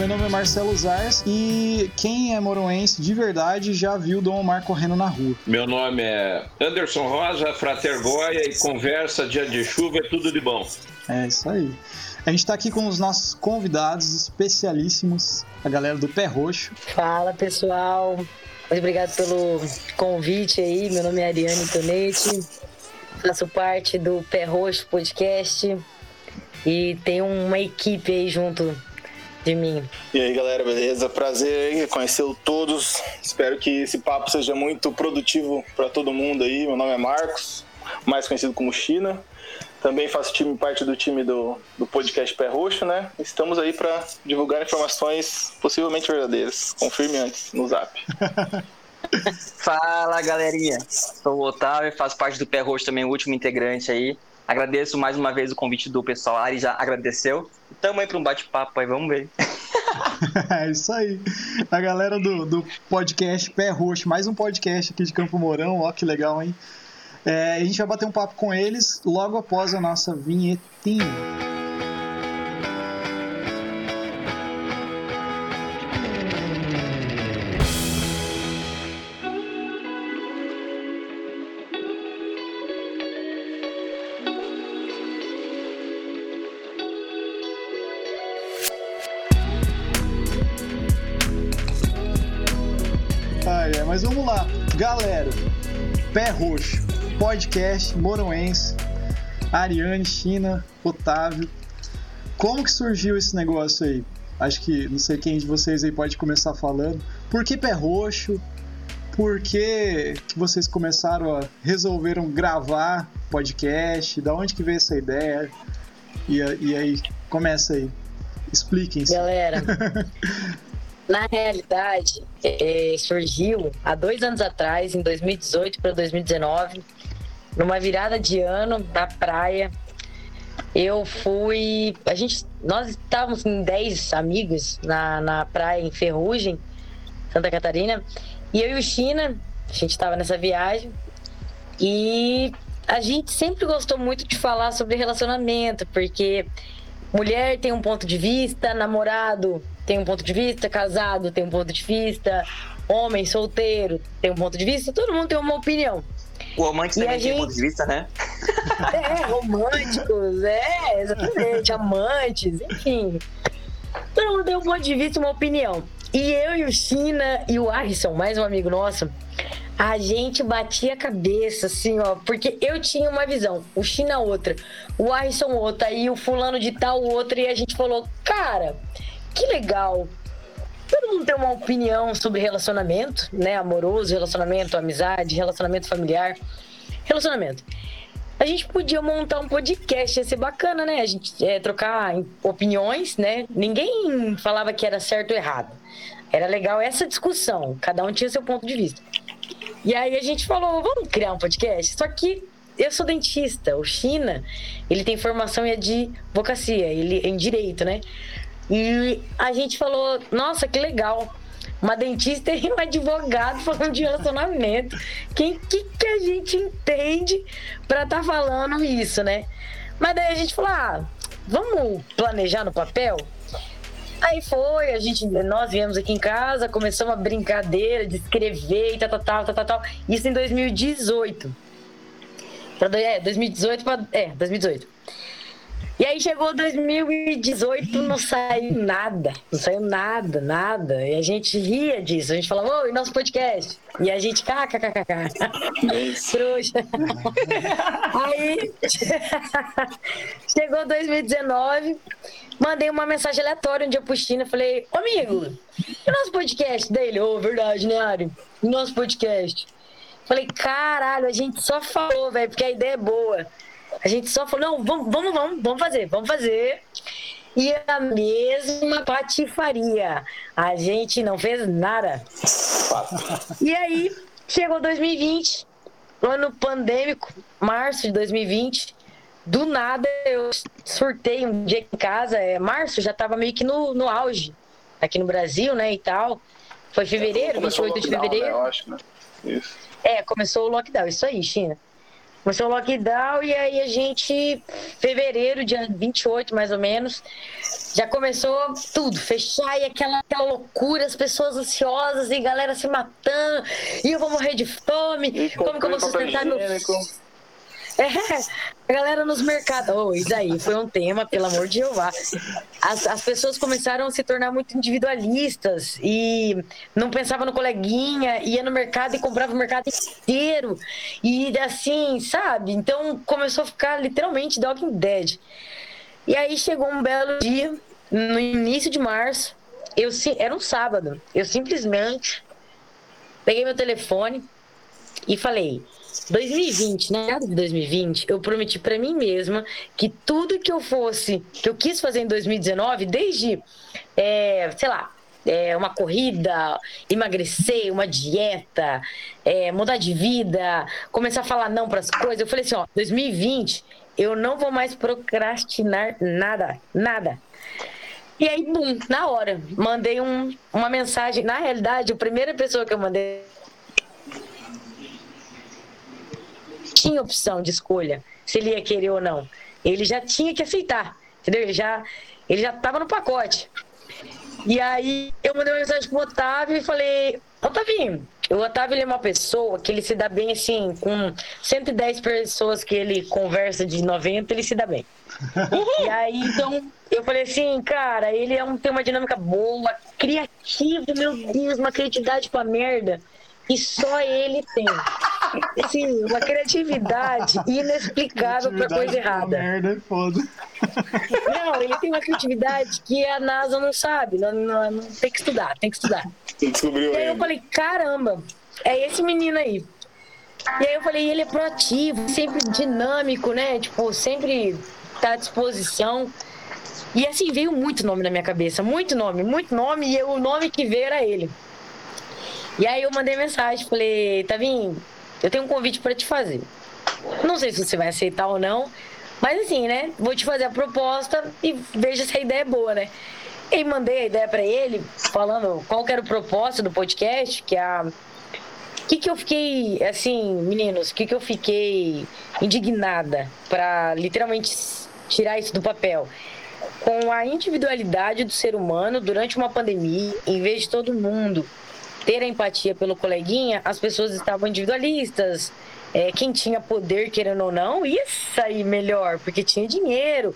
meu nome é Marcelo Zars e quem é moroense de verdade já viu Dom Omar correndo na rua. Meu nome é Anderson Rosa, Frater Goia e conversa dia de chuva é tudo de bom. É isso aí. A gente está aqui com os nossos convidados especialíssimos, a galera do Pé Roxo. Fala pessoal, muito obrigado pelo convite aí. Meu nome é Ariane Tonetti, faço parte do Pé Roxo Podcast e tenho uma equipe aí junto de mim. E aí galera, beleza? Prazer conhecer todos. Espero que esse papo seja muito produtivo para todo mundo aí. Meu nome é Marcos, mais conhecido como China. Também faço time, parte do time do, do podcast Pé Roxo, né? Estamos aí para divulgar informações possivelmente verdadeiras. Confirme antes no zap. Fala galerinha, sou o Otávio, faço parte do Pé Roxo também, o último integrante aí. Agradeço mais uma vez o convite do pessoal. A Ari já agradeceu. Tamo aí para um bate-papo aí, vamos ver. é isso aí. A galera do, do podcast Pé Roxo, mais um podcast aqui de Campo Mourão, ó que legal, hein? É, a gente vai bater um papo com eles logo após a nossa vinhetinha. Pé Roxo, podcast moroense, Ariane, China, Otávio. Como que surgiu esse negócio aí? Acho que não sei quem de vocês aí pode começar falando. Por que Pé Roxo? Por que, que vocês começaram a resolveram gravar podcast? Da onde que veio essa ideia? E, e aí, começa aí. Expliquem-se. Galera, Na realidade, é, surgiu há dois anos atrás, em 2018 para 2019, numa virada de ano da praia. Eu fui. A gente, nós estávamos em 10 amigos na, na praia em Ferrugem, Santa Catarina, e eu e o China, a gente estava nessa viagem, e a gente sempre gostou muito de falar sobre relacionamento, porque mulher tem um ponto de vista, namorado tem um ponto de vista, casado tem um ponto de vista, homem solteiro tem um ponto de vista, todo mundo tem uma opinião. O romântico também gente... tem ponto de vista, né? É, românticos, é, exatamente, amantes, enfim. Todo mundo tem um ponto de vista, uma opinião. E eu e o China e o Arison, mais um amigo nosso, a gente batia a cabeça, assim, ó, porque eu tinha uma visão, o China outra, o Arison outra, e o fulano de tal outra, e a gente falou, cara, que legal. Todo mundo tem uma opinião sobre relacionamento, né? Amoroso, relacionamento, amizade, relacionamento familiar. Relacionamento. A gente podia montar um podcast, ia ser bacana, né? A gente é, trocar opiniões, né? Ninguém falava que era certo ou errado. Era legal essa discussão, cada um tinha seu ponto de vista. E aí a gente falou, vamos criar um podcast? Só que eu sou dentista, o China, ele tem formação em advocacia, ele em direito, né? E a gente falou, nossa, que legal. Uma dentista e um advogado falando de relacionamento. Quem que, que a gente entende para estar tá falando isso, né? Mas daí a gente falou, ah, vamos planejar no papel? Aí foi, a gente, nós viemos aqui em casa, começamos a brincadeira de escrever e tal, tal, tal, tal, tal. Isso em 2018. Pra, é, 2018 pra, é, 2018. E aí chegou 2018, não saiu nada. Não saiu nada, nada. E a gente ria disso. A gente falava, oi, nosso podcast. E a gente, kkkk. Trouxa. aí chegou 2019, mandei uma mensagem aleatória um dia pro China. Falei, ô amigo, e o nosso podcast dele? Ô, oh, verdade, né, Ari? O nosso podcast. Falei, caralho, a gente só falou, velho, porque a ideia é boa. A gente só falou, não, vamos, vamos, vamos, vamos fazer, vamos fazer. E a mesma patifaria. A gente não fez nada. E aí, chegou 2020, ano pandêmico, março de 2020. Do nada eu surtei um dia em casa. É, março já tava meio que no, no auge aqui no Brasil, né? E tal. Foi fevereiro, 28 de fevereiro. Né, eu acho, né? Isso. É, começou o lockdown, isso aí, China. Começou o lockdown e aí a gente, fevereiro, dia 28 mais ou menos, já começou tudo, fechar e aquela, aquela loucura, as pessoas ansiosas e galera se matando, e eu vou morrer de fome, E como que eu vou sustentar meu é, a galera nos mercados. Oh, isso aí foi um tema, pelo amor de Jeová. As, as pessoas começaram a se tornar muito individualistas e não pensava no coleguinha, ia no mercado e comprava o mercado inteiro. E assim, sabe? Então começou a ficar literalmente Walking Dead. E aí chegou um belo dia, no início de março, eu era um sábado, eu simplesmente peguei meu telefone e falei: 2020, né? De 2020, eu prometi para mim mesma que tudo que eu fosse, que eu quis fazer em 2019, desde, é, sei lá, é, uma corrida, emagrecer, uma dieta, é, mudar de vida, começar a falar não para as coisas. Eu falei assim: ó, 2020, eu não vou mais procrastinar nada, nada. E aí, bum, na hora, mandei um, uma mensagem. Na realidade, a primeira pessoa que eu mandei tinha opção de escolha se ele ia querer ou não. Ele já tinha que aceitar, entendeu? Ele já ele já estava no pacote. E aí eu mandei uma mensagem pro Otávio e falei: Otavinho, o Otávio ele é uma pessoa que ele se dá bem assim, com 110 pessoas que ele conversa de 90, ele se dá bem. e aí, então, eu falei assim, cara, ele é um, tem uma dinâmica boa, criativo, meu Deus, uma criatividade pra merda. E só ele tem. Assim, uma criatividade inexplicável para coisa errada. Merda, é foda. Não, ele tem uma criatividade que a NASA não sabe. Não, não, não tem que estudar, tem que estudar. Descobriu e aí eu falei, caramba, é esse menino aí. E aí eu falei, ele é proativo, sempre dinâmico, né? Tipo, sempre tá à disposição. E assim, veio muito nome na minha cabeça, muito nome, muito nome, e o nome que veio era ele. E aí eu mandei mensagem, falei, Tavinho, eu tenho um convite para te fazer. Não sei se você vai aceitar ou não, mas assim, né? Vou te fazer a proposta e veja se a ideia é boa, né? E mandei a ideia para ele, falando qual era o propósito do podcast, que a o que, que eu fiquei, assim, meninos, o que, que eu fiquei indignada para literalmente tirar isso do papel? Com a individualidade do ser humano durante uma pandemia, em vez de todo mundo ter a empatia pelo coleguinha, as pessoas estavam individualistas. É, quem tinha poder, querendo ou não, ia sair melhor, porque tinha dinheiro,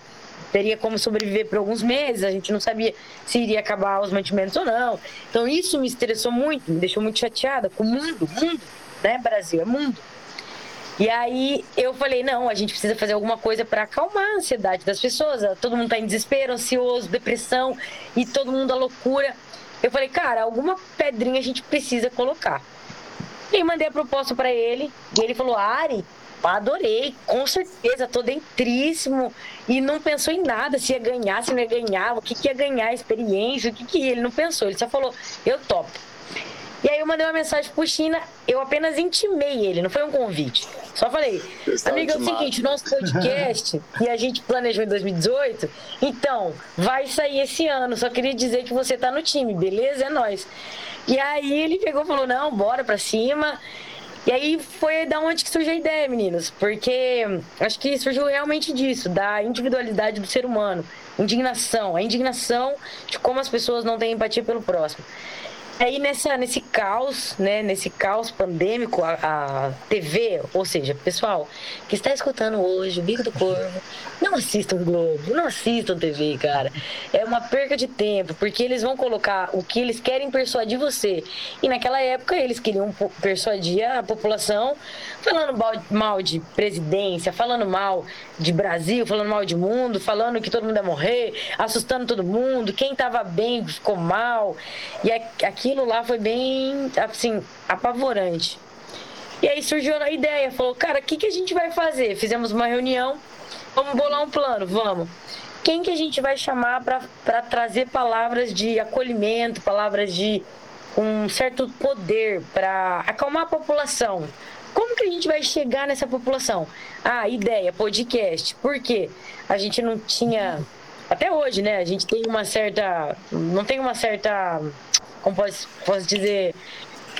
teria como sobreviver por alguns meses, a gente não sabia se iria acabar os mantimentos ou não. Então isso me estressou muito, me deixou muito chateada com o mundo, mundo, né, Brasil, é mundo. E aí eu falei, não, a gente precisa fazer alguma coisa para acalmar a ansiedade das pessoas. Todo mundo está em desespero, ansioso, depressão e todo mundo à loucura. Eu falei, cara, alguma pedrinha a gente precisa colocar. E mandei a proposta para ele, e ele falou: Ari, adorei, com certeza, tô dentríssimo. E não pensou em nada, se ia ganhar, se não ia ganhar, o que, que ia ganhar, experiência, o que, que ele não pensou. Ele só falou: eu topo. E aí eu mandei uma mensagem pro China, eu apenas intimei ele, não foi um convite. Só falei, amigo, é o seguinte, nosso podcast, que a gente planejou em 2018, então, vai sair esse ano. Só queria dizer que você tá no time, beleza? É nós. E aí ele pegou e falou, não, bora pra cima. E aí foi da onde que surgiu a ideia, meninos, porque acho que surgiu realmente disso, da individualidade do ser humano, indignação, a indignação de como as pessoas não têm empatia pelo próximo. Aí nessa, nesse caos, né, nesse caos pandêmico, a, a, TV, ou seja, pessoal que está escutando hoje o Bico do Corvo, não assistam Globo, não assistam TV, cara. É uma perca de tempo, porque eles vão colocar o que eles querem persuadir você. E naquela época eles queriam persuadir a população falando mal de presidência, falando mal de Brasil, falando mal de mundo, falando que todo mundo ia morrer, assustando todo mundo, quem estava bem ficou mal. E aquilo lá foi bem, assim, apavorante. E aí surgiu a ideia, falou, cara, o que, que a gente vai fazer? Fizemos uma reunião, vamos bolar um plano, vamos. Quem que a gente vai chamar para trazer palavras de acolhimento, palavras de um certo poder para acalmar a população? Como que a gente vai chegar nessa população? Ah, ideia, podcast. Por quê? A gente não tinha. Até hoje, né? A gente tem uma certa. Não tem uma certa. Como posso, posso dizer?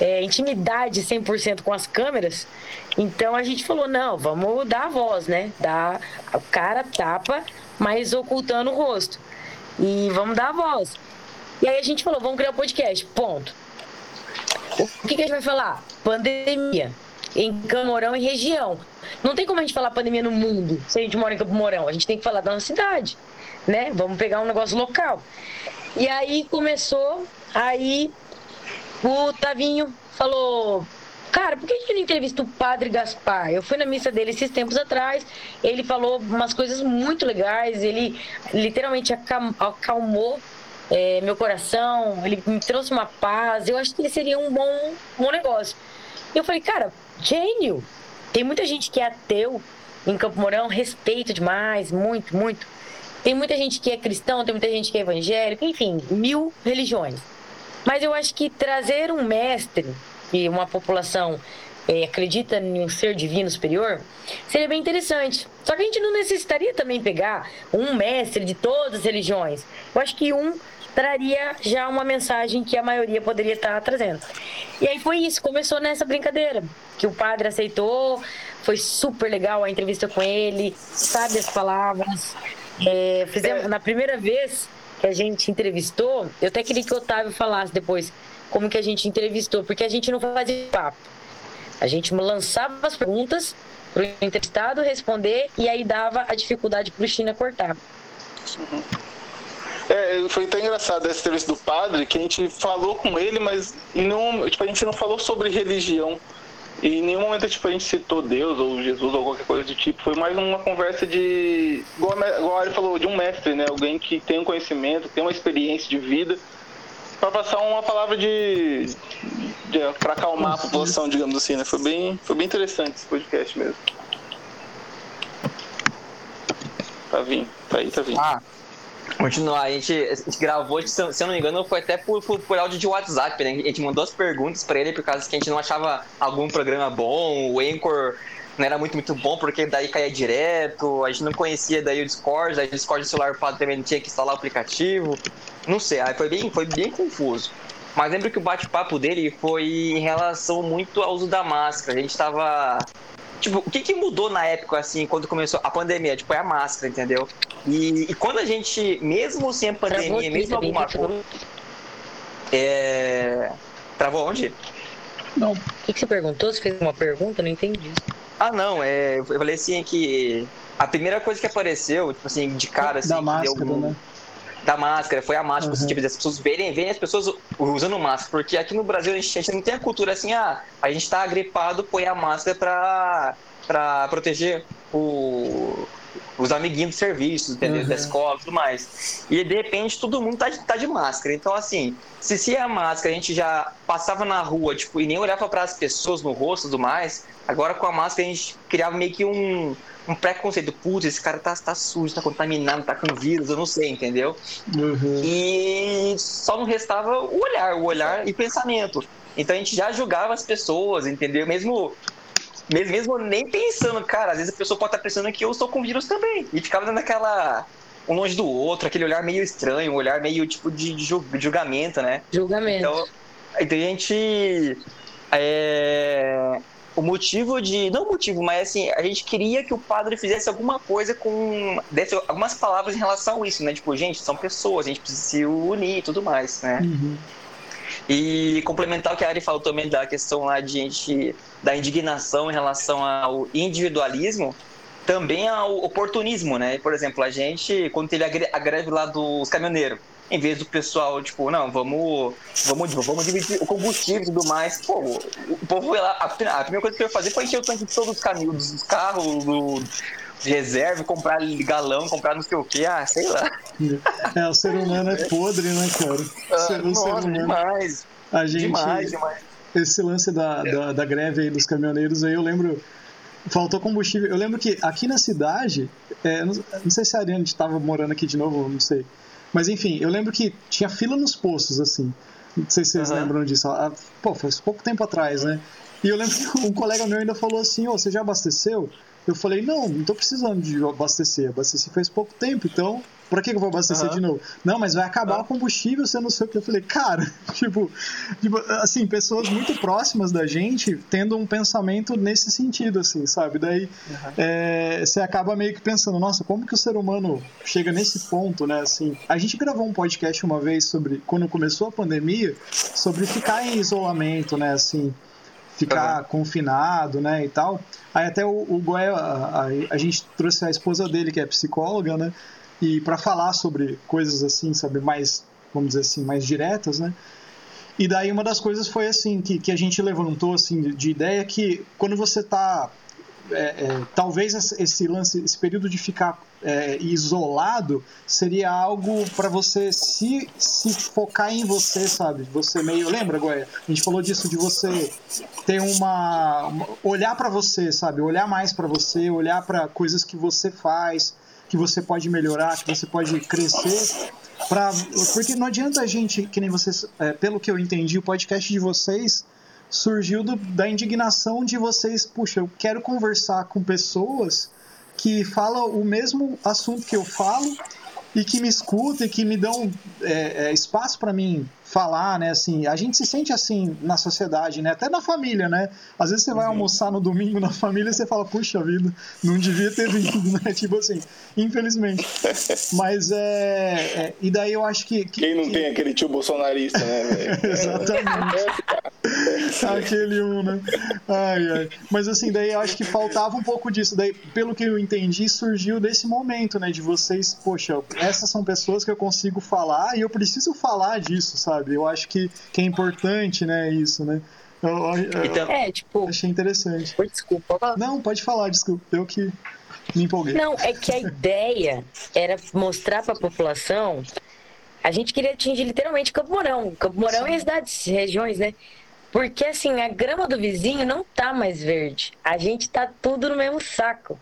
é, intimidade 100% com as câmeras. Então a gente falou: não, vamos dar a voz, né? Dar, o cara tapa, mas ocultando o rosto. E vamos dar a voz. E aí a gente falou: vamos criar um podcast. Ponto. O que, que a gente vai falar? Pandemia. Em Camorão e região. Não tem como a gente falar pandemia no mundo se a gente mora em Campo Mourão. A gente tem que falar da nossa cidade, né? Vamos pegar um negócio local. E aí começou, aí o Tavinho falou: Cara, por que a gente não entrevista o Padre Gaspar? Eu fui na missa dele esses tempos atrás, ele falou umas coisas muito legais, ele literalmente acalmou é, meu coração, ele me trouxe uma paz. Eu acho que ele seria um bom, bom negócio. Eu falei, cara, gênio. Tem muita gente que é ateu em Campo Mourão, respeito demais, muito, muito. Tem muita gente que é cristão, tem muita gente que é evangélico, enfim, mil religiões. Mas eu acho que trazer um mestre e uma população é, acredita em um ser divino superior, seria bem interessante. Só que a gente não necessitaria também pegar um mestre de todas as religiões. Eu acho que um traria já uma mensagem que a maioria poderia estar trazendo. E aí foi isso, começou nessa brincadeira, que o padre aceitou, foi super legal a entrevista com ele, sabe as palavras. É, fizemos, na primeira vez que a gente entrevistou, eu até queria que o Otávio falasse depois como que a gente entrevistou, porque a gente não fazia papo. A gente lançava as perguntas para o entrevistado responder e aí dava a dificuldade para o China cortar. Uhum. É, foi até engraçado essa entrevista do padre, que a gente falou com ele, mas não, tipo, a gente não falou sobre religião. E em nenhum momento tipo, a gente citou Deus ou Jesus ou qualquer coisa do tipo. Foi mais uma conversa de. Igual a, Ari falou, de um mestre, né? Alguém que tem um conhecimento, tem uma experiência de vida, para passar uma palavra de. de para acalmar a população, digamos assim, né? Foi bem, foi bem interessante esse podcast mesmo. Tá vindo, tá aí, tá vindo. Ah. Continuar, a gente, a gente gravou, se eu não me engano, foi até por, por, por áudio de WhatsApp, né? A gente mandou as perguntas para ele por causa que a gente não achava algum programa bom, o Anchor não era muito, muito bom, porque daí caía direto, a gente não conhecia daí o Discord, aí o Discord do celular também não tinha que instalar o aplicativo, não sei, aí foi bem, foi bem confuso. Mas lembro que o bate-papo dele foi em relação muito ao uso da máscara, a gente tava Tipo, o que, que mudou na época, assim, quando começou a pandemia? Tipo, é a máscara, entendeu? E, e quando a gente, mesmo sem a pandemia, mesmo alguma coisa. É. Travou onde? Não. O que, que você perguntou? Você fez uma pergunta? Não entendi. Ah, não, é. Eu falei assim que. A primeira coisa que apareceu, tipo assim, de cara, assim. Da máscara, deu, né? Da máscara, foi a máscara, uhum. tipo, as pessoas verem, verem as pessoas usando máscara, porque aqui no Brasil a gente, a gente não tem a cultura assim, ah, a gente tá gripado, põe a máscara pra, pra proteger o, os amiguinhos do serviço, entendeu? Uhum. Da escola e tudo mais. E de repente todo mundo tá de, tá de máscara. Então, assim, se, se a máscara a gente já passava na rua, tipo, e nem olhava para as pessoas no rosto e tudo mais, agora com a máscara a gente criava meio que um um preconceito. Putz, esse cara tá, tá sujo, tá contaminado, tá com vírus, eu não sei, entendeu? Uhum. E só não restava o olhar, o olhar e pensamento. Então a gente já julgava as pessoas, entendeu? Mesmo mesmo, mesmo nem pensando, cara, às vezes a pessoa pode estar pensando que eu estou com vírus também. E ficava dando aquela. um longe do outro, aquele olhar meio estranho, um olhar meio tipo de, de julgamento, né? Julgamento. Então, então a gente. É, o motivo de. Não o motivo, mas assim, a gente queria que o padre fizesse alguma coisa com. desse algumas palavras em relação a isso, né? Tipo, gente, são pessoas, a gente precisa se unir e tudo mais, né? Uhum. E complementar o que a Ari falou também da questão lá de gente. da indignação em relação ao individualismo, também ao oportunismo, né? Por exemplo, a gente, quando teve a greve lá dos caminhoneiros em vez do pessoal, tipo, não, vamos, vamos, vamos dividir o combustível e tudo mais. Pô, o povo foi lá, a, primeira coisa que eu ia fazer foi encher o tanque de todos os caminhos, dos carros, do, reserva, comprar galão, comprar não sei o que, ah, sei lá. É, o ser humano é podre, né, cara? Ah, ser, nossa, ser humano, demais. A gente, demais, demais. Esse lance da, da, da greve aí dos caminhoneiros aí, eu lembro faltou combustível. Eu lembro que aqui na cidade, é, não, não, sei se a Ariane estava morando aqui de novo, não sei. Mas enfim, eu lembro que tinha fila nos postos, assim. Não sei se vocês uhum. lembram disso. Ah, pô, faz pouco tempo atrás, né? E eu lembro que um colega meu ainda falou assim: Ô, oh, você já abasteceu? Eu falei: Não, não tô precisando de abastecer. Abasteci faz pouco tempo, então Pra que, eu vou abastecer Aham. de novo? Não, mas vai acabar o combustível, você não sei o que. Eu falei, cara, tipo, tipo, assim, pessoas muito próximas da gente tendo um pensamento nesse sentido, assim, sabe? Daí é, você acaba meio que pensando, nossa, como que o ser humano chega nesse ponto, né? Assim, a gente gravou um podcast uma vez sobre, quando começou a pandemia, sobre ficar em isolamento, né? Assim, ficar confinado, né, e tal. Aí até o, o Goé, a, a, a gente trouxe a esposa dele, que é psicóloga, né, e para falar sobre coisas assim, sabe, mais, vamos dizer assim, mais diretas, né. E daí uma das coisas foi assim, que, que a gente levantou, assim, de, de ideia que quando você tá é, é, talvez esse lance, esse período de ficar é, isolado seria algo para você se, se focar em você, sabe? Você meio. Lembra, Goya? A gente falou disso de você ter uma. uma- olhar para você, sabe? Olhar mais para você, olhar para coisas que você faz, que você pode melhorar, que você pode crescer. Pra, porque não adianta a gente, que nem vocês, é, pelo que eu entendi, o podcast de vocês surgiu do- da indignação de vocês, puxa, eu quero conversar com pessoas que falam o mesmo assunto que eu falo e que me escutam e que me dão é, é, espaço para mim falar, né? Assim, a gente se sente assim na sociedade, né? Até na família, né? Às vezes você vai almoçar no domingo na família e você fala, puxa vida, não devia ter vindo, né? Tipo assim, infelizmente. Mas é, é- e daí eu acho que, que- Quem não que- tem aquele tio bolsonarista, né, velho? Exatamente. Aquele um, né? Ai, ai. Mas assim, daí eu acho que faltava um pouco disso. Daí, pelo que eu entendi, surgiu desse momento, né? De vocês, poxa, essas são pessoas que eu consigo falar e eu preciso falar disso, sabe? Eu acho que, que é importante, né? Isso, né? Eu, eu- eu Então, É, tipo, achei interessante. desculpa. Não, pode falar, desculpa. Eu que me empolguei. Não, é que a ideia era mostrar para a população. A gente queria atingir literalmente Campo Mourão. Campo Mourão e as cidades, regiões, né? Porque assim, a grama do vizinho não tá mais verde. A gente tá tudo no mesmo saco.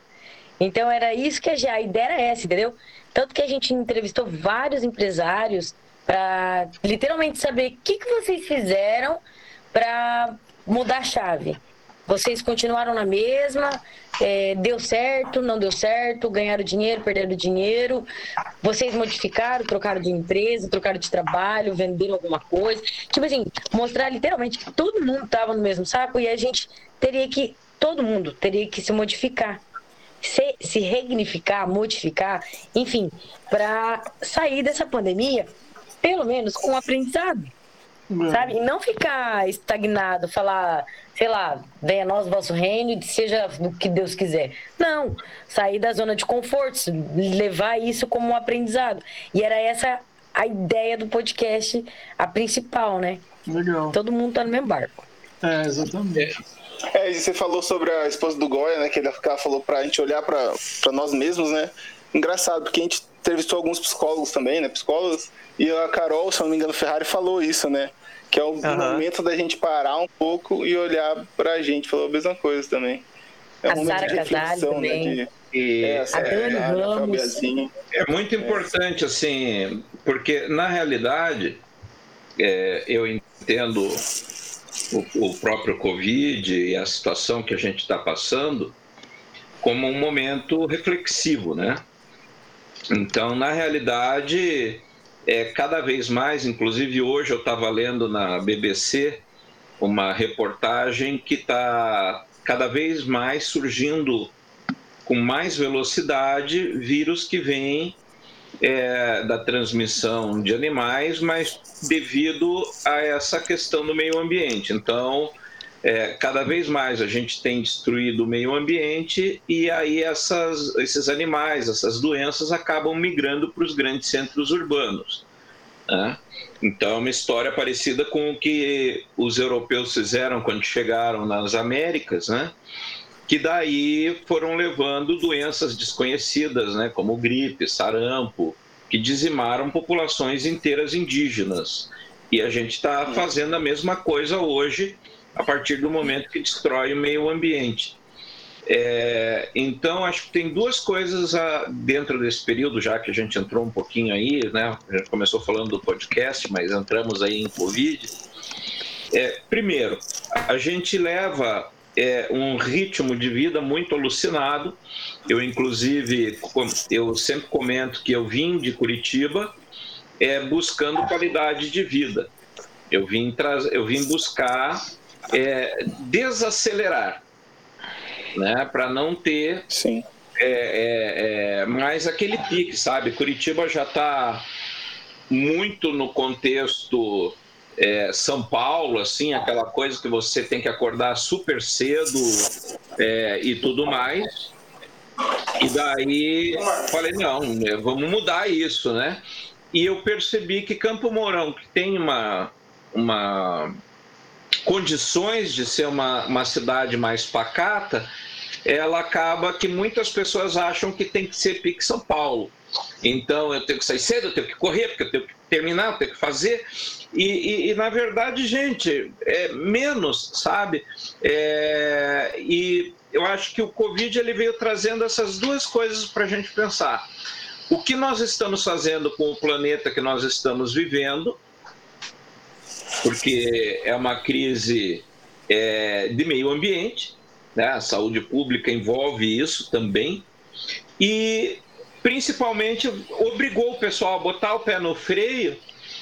Então era isso que a ideia era essa, entendeu? Tanto que a gente entrevistou vários empresários para literalmente saber o que, que vocês fizeram para mudar a chave. Vocês continuaram na mesma, é, deu certo, não deu certo, ganharam dinheiro, perderam dinheiro. Vocês modificaram, trocaram de empresa, trocaram de trabalho, venderam alguma coisa. Tipo assim, mostrar literalmente que todo mundo estava no mesmo saco e a gente teria que, todo mundo teria que se modificar. Se, se regnificar, modificar, enfim, para sair dessa pandemia, pelo menos com um aprendizado sabe? E não ficar estagnado, falar, sei lá, venha a nós o vosso reino e seja o que Deus quiser. Não, sair da zona de conforto, levar isso como um aprendizado. E era essa a ideia do podcast, a principal, né? Legal. Todo mundo tá no mesmo barco. É, exatamente. É, e você falou sobre a esposa do Goya, né? Que ele que ela falou pra gente olhar pra, pra nós mesmos, né? Engraçado, porque a gente entrevistou alguns psicólogos também, né? Psicólogos. E a Carol, se eu não me engano, Ferrari falou isso, né? Que é o Aham. momento da gente parar um pouco e olhar pra gente. Falou a mesma coisa também. É A Sara Casale também. de- E é, A Dani Ramos. É muito importante, assim, porque na realidade é, eu entendo o, o próprio Covid e a situação que a gente está passando como um momento reflexivo, né? Então, na realidade, é cada vez mais, inclusive hoje eu estava lendo na BBC uma reportagem que está cada vez mais surgindo com mais velocidade vírus que vêm é, da transmissão de animais, mas devido a essa questão do meio ambiente. Então, é, cada vez mais a gente tem destruído o meio ambiente e aí essas, esses animais, essas doenças acabam migrando para os grandes centros urbanos. né? Então, é uma história parecida com o que os europeus fizeram quando chegaram nas Américas, né? que daí foram levando doenças desconhecidas, né, como gripe, sarampo, que dizimaram populações inteiras indígenas. E a gente está fazendo a mesma coisa hoje, a partir do momento que destrói o meio ambiente. É, então, acho que tem duas coisas ah, dentro desse período, já que a gente entrou um pouquinho aí, né? A gente começou falando do podcast, mas entramos aí em Covid. É, primeiro, a gente leva é, um ritmo de vida muito alucinado. Eu, inclusive, eu sempre comento que eu vim de Curitiba é, buscando qualidade de vida. Eu vim, eu vim buscar é, desacelerar, né, para não ter Sim. É, é, é, mais aquele pique, sabe? Curitiba já está muito no contexto é, São Paulo, assim, aquela coisa que você tem que acordar super cedo é, e tudo mais. E daí falei, não, vamos mudar isso, né? E eu percebi que Campo Mourão, que tem uma, uma condições de ser uma, uma cidade mais pacata, ela acaba que muitas pessoas acham que tem que ser pique São Paulo. Então eu tenho que sair cedo, eu tenho que correr, porque eu tenho que terminar, eu tenho que fazer. E, e, e na verdade, gente, é menos, sabe? É, e eu acho que o Covid ele veio trazendo essas duas coisas para a gente pensar. O que nós estamos fazendo com o planeta que nós estamos vivendo, porque é uma crise é, de meio ambiente, né? a saúde pública envolve isso também, e principalmente obrigou o pessoal a botar o pé no freio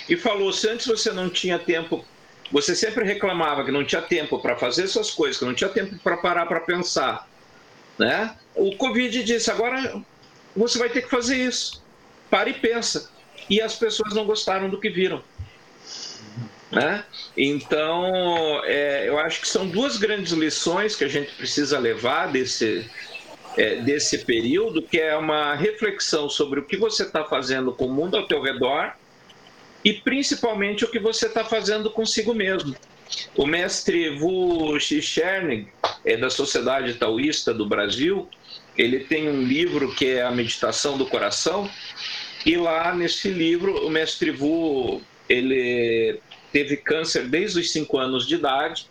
e falou: se antes você não tinha tempo, você sempre reclamava que não tinha tempo para fazer suas coisas, que não tinha tempo para parar para pensar, né? O Covid disse: agora você vai ter que fazer isso. Para e pensa. E as pessoas não gostaram do que viram. Né? Então, é, eu acho que são duas grandes lições que a gente precisa levar desse, é, desse período, que é uma reflexão sobre o que você está fazendo com o mundo ao teu redor e principalmente o que você está fazendo consigo mesmo. O mestre Wu Xichernig, é da Sociedade Taoísta do Brasil, ele tem um livro que é a Meditação do Coração, e lá nesse livro o mestre Wu, ele teve câncer desde os 5 anos de idade,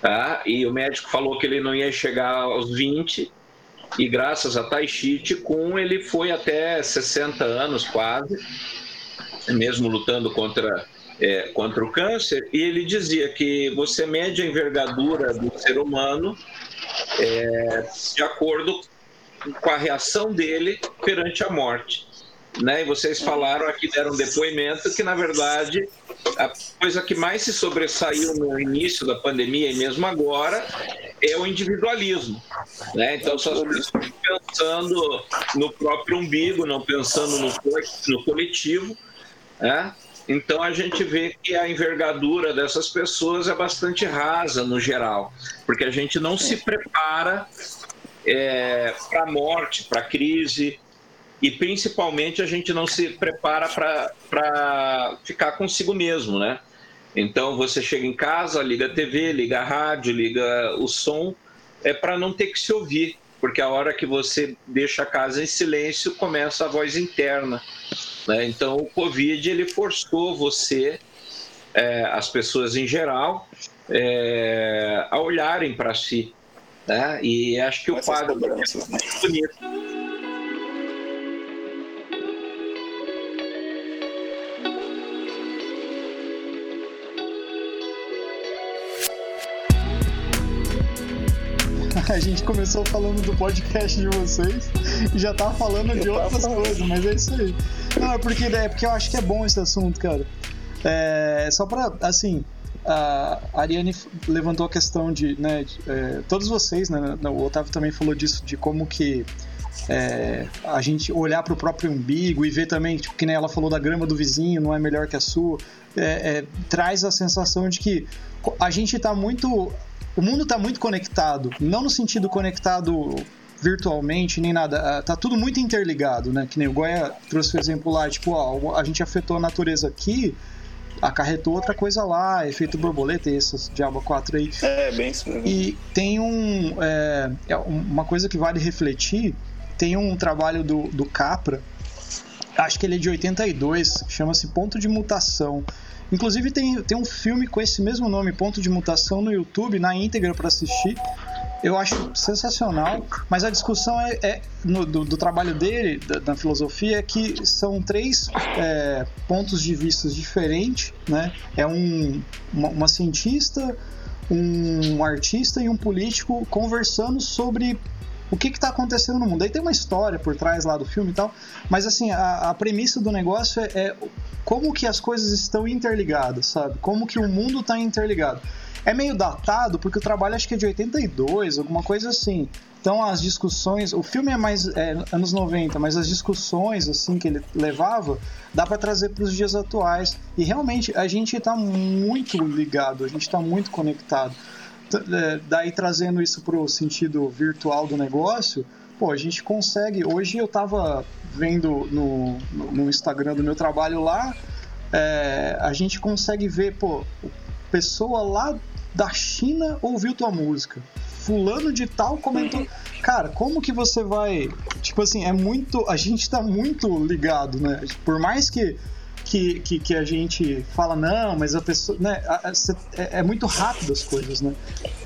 tá? e o médico falou que ele não ia chegar aos 20, e graças a Tai Chi Kun ele foi até 60 anos quase, mesmo lutando contra, é, contra o câncer, e ele dizia que você mede a envergadura do ser humano é, de acordo com a reação dele perante a morte. Né? E vocês falaram aqui, deram um depoimento que, na verdade, a coisa que mais se sobressaiu no início da pandemia e mesmo agora é o individualismo. Né? Então, só as pessoas pensando no próprio umbigo, não pensando no, no coletivo. Né? Então, a gente vê que a envergadura dessas pessoas é bastante rasa no geral, porque a gente não se prepara é, para a morte, para a crise, e principalmente a gente não se prepara para ficar consigo mesmo, né? Então você chega em casa, liga a TV, liga a rádio, liga o som, é para não ter que se ouvir, porque a hora que você deixa a casa em silêncio começa a voz interna. Né? Então o Covid ele forçou você, é, as pessoas em geral, é, a olharem para si. Né? E acho que o quadro é muito bonito. A gente começou falando do podcast de vocês e já tá falando de outras coisas, mas é isso aí. Não, é porque, é porque eu acho que é bom esse assunto, cara. É, só pra, assim, a Ariane levantou a questão de, né, de, é, todos vocês, né, o Otávio também falou disso, de como que é, a gente olhar para o próprio umbigo e ver também, tipo, que nem ela falou da grama do vizinho, não é melhor que a sua, é, é traz a sensação de que a gente está muito o mundo está muito conectado, não no sentido conectado virtualmente nem nada, ah, tá tudo muito interligado, né? Que nem o Goya trouxe o exemplo lá, tipo, ó, a gente afetou a natureza aqui, acarretou outra coisa lá, efeito borboleta e essas Diabo 4 aí. É, bem isso mesmo. E tem um, é, é uma coisa que vale refletir, tem um trabalho do, do Capra, acho que ele é de 82, chama-se Ponto de Mutação. Inclusive tem, tem um filme com esse mesmo nome, Ponto de Mutação, no YouTube, na íntegra para assistir. Eu acho sensacional, mas a discussão é, é no, do, do, trabalho dele, da, da, filosofia, é que são três é, pontos de vista diferentes, né? É um, uma, uma cientista, um artista e um político conversando sobre o que está acontecendo no mundo. Aí tem uma história por trás lá do filme e tal, mas assim, a, a premissa do negócio é, é, como que as coisas estão interligadas, sabe? Como que o mundo está interligado. É meio datado, porque o trabalho acho que é de 82, alguma coisa assim. Então as discussões, o filme é mais é, anos 90, mas as discussões assim que ele levava, dá para trazer para os dias atuais. E realmente a gente está muito ligado, a gente está muito conectado. É, daí trazendo isso para o sentido virtual do negócio, pô, a gente consegue. Hoje eu estava vendo no, no Instagram do meu trabalho lá, é, a gente consegue ver, pô, pessoa lá da China ouviu tua música. Fulano de tal comentou. Cara, como que você vai. Tipo assim, é muito. A gente tá muito ligado, né? Por mais que que, que, que, a gente fala, não, mas a pessoa. Né, é, é, muito rápido as coisas, né?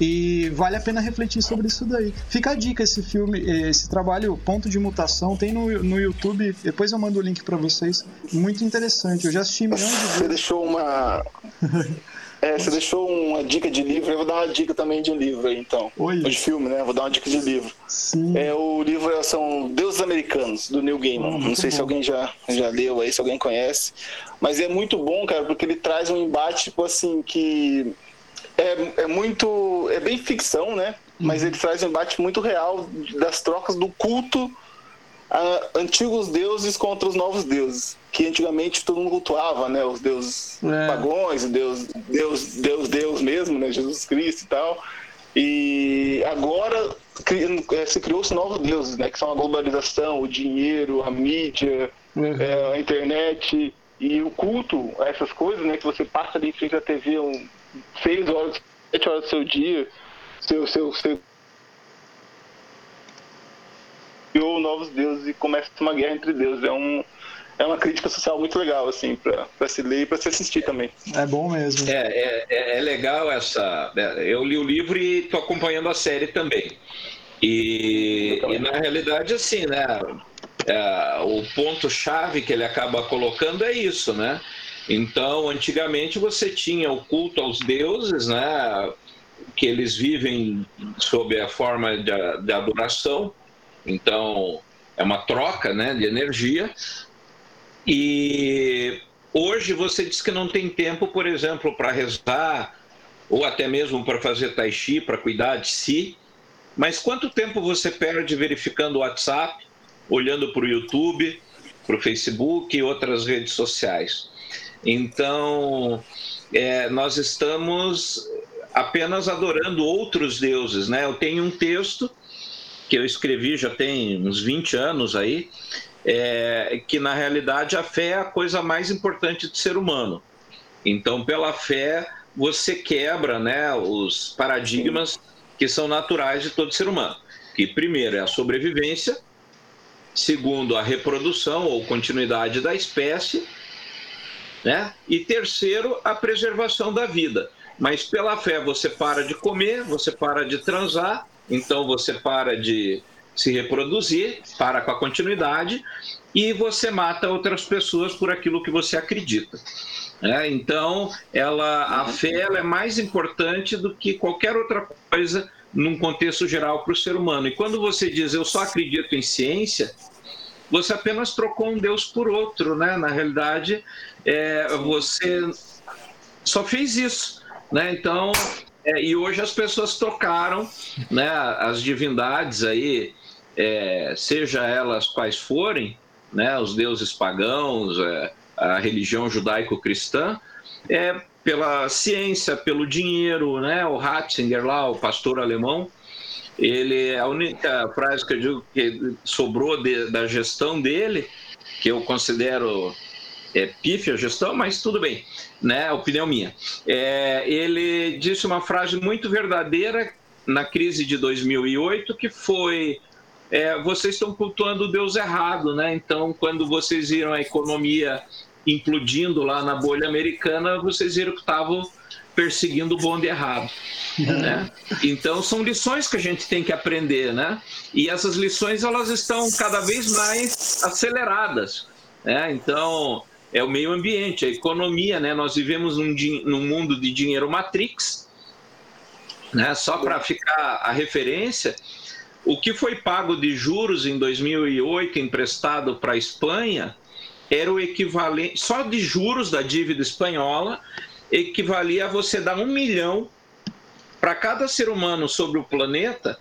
E vale a pena refletir sobre isso daí. Fica a dica esse filme, esse trabalho Ponto de Mutação, tem no, no YouTube, depois eu mando o link para vocês. Muito interessante. Eu já assisti milhões de vezes. Você deixou uma. É, você deixou uma dica de livro, eu vou dar uma dica também de um livro aí, então. Oi. De filme, né? Vou dar uma dica de livro. Sim. É, o livro é, são Deuses Americanos, do Neil Gaiman. Oh, Não sei bom. se alguém já, já leu aí, se alguém conhece. Mas é muito bom, cara, porque ele traz um embate, tipo assim, que é, é muito. É bem ficção, né? Mas uhum. ele traz um embate muito real das trocas do culto a antigos deuses contra os novos deuses, que antigamente todo mundo cultuava, né, os deuses é. pagões, Deus, Deus, Deus, Deus mesmo, né, Jesus Cristo e tal. E agora é, se criou os novos deuses, né, que são a globalização, o dinheiro, a mídia, uhum. é, a internet e o culto a essas coisas, né, que você passa ali em frente à TV um, seis horas, sete horas do seu dia, seu, seu, seu criou novos deuses e começa uma guerra entre deuses. É, um, é uma crítica social muito legal, assim, para se ler e para se assistir também. É bom mesmo. É, é, é, é legal essa. Né, eu li o livro e estou acompanhando a série também. E, e na realidade, assim, né? É, o ponto-chave que ele acaba colocando é isso, né? Então, antigamente você tinha o culto aos deuses, né? Que eles vivem sob a forma de, de adoração então, é uma troca né, de energia. E hoje você diz que não tem tempo, por exemplo, para rezar, ou até mesmo para fazer tai chi, para cuidar de si. Mas quanto tempo você perde verificando o WhatsApp, olhando para o YouTube, para o Facebook e outras redes sociais? Então, é, nós estamos apenas adorando outros deuses, né? Eu tenho um texto que eu escrevi já tem uns 20 anos aí, é, que na realidade a fé é a coisa mais importante do ser humano. Então, pela fé, você quebra né, os paradigmas que são naturais de todo ser humano. Que primeiro é a sobrevivência, segundo a reprodução ou continuidade da espécie, né? E terceiro, a preservação da vida. Mas pela fé você para de comer, você para de transar, então você para de se reproduzir, para com a continuidade e você mata outras pessoas por aquilo que você acredita. É, então, ela, a fé ela é mais importante do que qualquer outra coisa num contexto geral para o ser humano. E quando você diz eu só acredito em ciência, você apenas trocou um Deus por outro, né? Na realidade, é, você só fez isso, né? Então, é, e hoje as pessoas tocaram né, as divindades aí, é, seja elas quais forem, né, os deuses pagãos, é, a religião judaico-cristã, é, pela ciência, pelo dinheiro, né? O Ratzinger lá, o pastor alemão, ele a única frase que eu digo que sobrou de, da gestão dele, que eu considero é, pífia a gestão, mas tudo bem, né? Opinião minha. É, ele disse uma frase muito verdadeira na crise de 2008, que foi é, vocês estão cultuando o Deus errado, né? Então, quando vocês viram a economia implodindo lá na bolha americana, vocês viram que estavam perseguindo o bonde errado. Né? Então são lições que a gente tem que aprender, né? E essas lições elas estão cada vez mais aceleradas. Né? Então é o meio ambiente, a economia, né? Nós vivemos num, num mundo de dinheiro matrix, Né? Só para ficar a referência, o que foi pago de juros em 2008 emprestado para a Espanha era o equivalente, só de juros da dívida espanhola, equivalia a você dar um milhão para cada ser humano sobre o planeta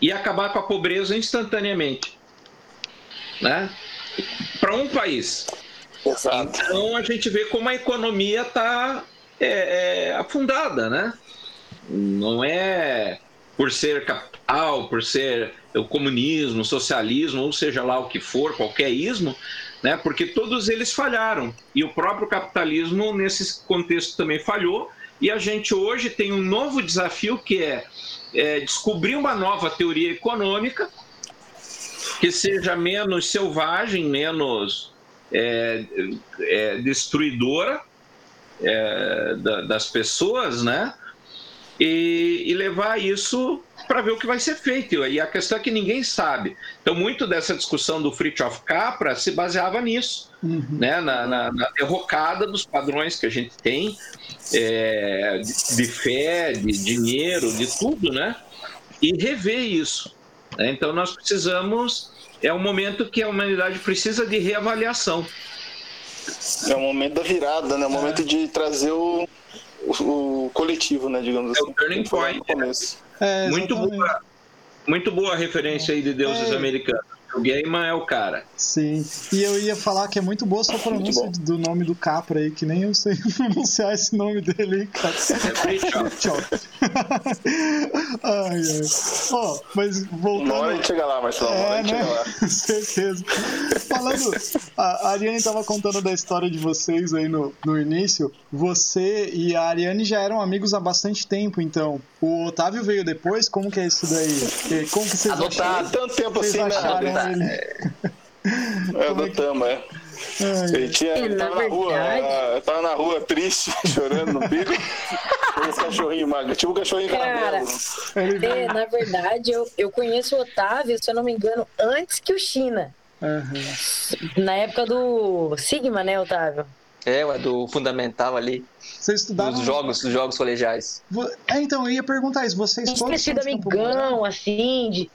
e acabar com a pobreza instantaneamente. Né? Para um país. Exato. Então a gente vê como a economia está é, é, afundada, né? Não é por ser por ser o comunismo, o socialismo, ou seja lá o que for, qualquer ismo, né? Porque todos eles falharam e o próprio capitalismo nesse contexto também falhou. E a gente hoje tem um novo desafio que é, é descobrir uma nova teoria econômica que seja menos selvagem, menos é, é, destruidora é, da, das pessoas, né? E, e levar isso para ver o que vai ser feito. E a questão é que ninguém sabe. Então, muito dessa discussão do Fritjof Capra se baseava nisso, uhum. né? na, na, na, derrocada dos padrões que a gente tem é, de, de, fé, de dinheiro, de tudo, né? E rever isso. Né? Então, nós precisamos. É um momento que a humanidade precisa de reavaliação. É o momento da virada, né? É o momento de trazer o, o, o coletivo, né? Digamos assim. É o turning point. É, muito boa, muito boa referência aí de deuses é. americanos. O Gaiman é o cara. Sim. E eu ia falar que é muito boa sua pronúncia do nome do Capra aí, que nem eu sei pronunciar esse nome dele aí, cara. É ai, ai. Ó, oh, mas voltando. Uma hora chega lá, Marcelo. É, né? lá. Certeza. Falando, a Ariane tava contando da história de vocês aí no, no início. Você e a Ariane já eram amigos há bastante tempo, então. O Otávio veio depois? Como que é isso daí? Como que vocês acharam? Tanto tempo assim, né? Ele. É, do Tama, é. Ele, tinha, ele tava na, rua, uh, tava na rua triste, chorando no bico. com esse cachorrinho magro, tipo um cachorrinho Cara, é, na verdade, eu, eu conheço o Otávio, se eu não me engano, antes que o China. Uhum. Na época do Sigma, né, Otávio? É, é do fundamental ali. Você estudava? Dos jogos, dos jogos colegiais. É, então, eu ia perguntar isso. Vocês todos. Tinha sido amigão, assim, de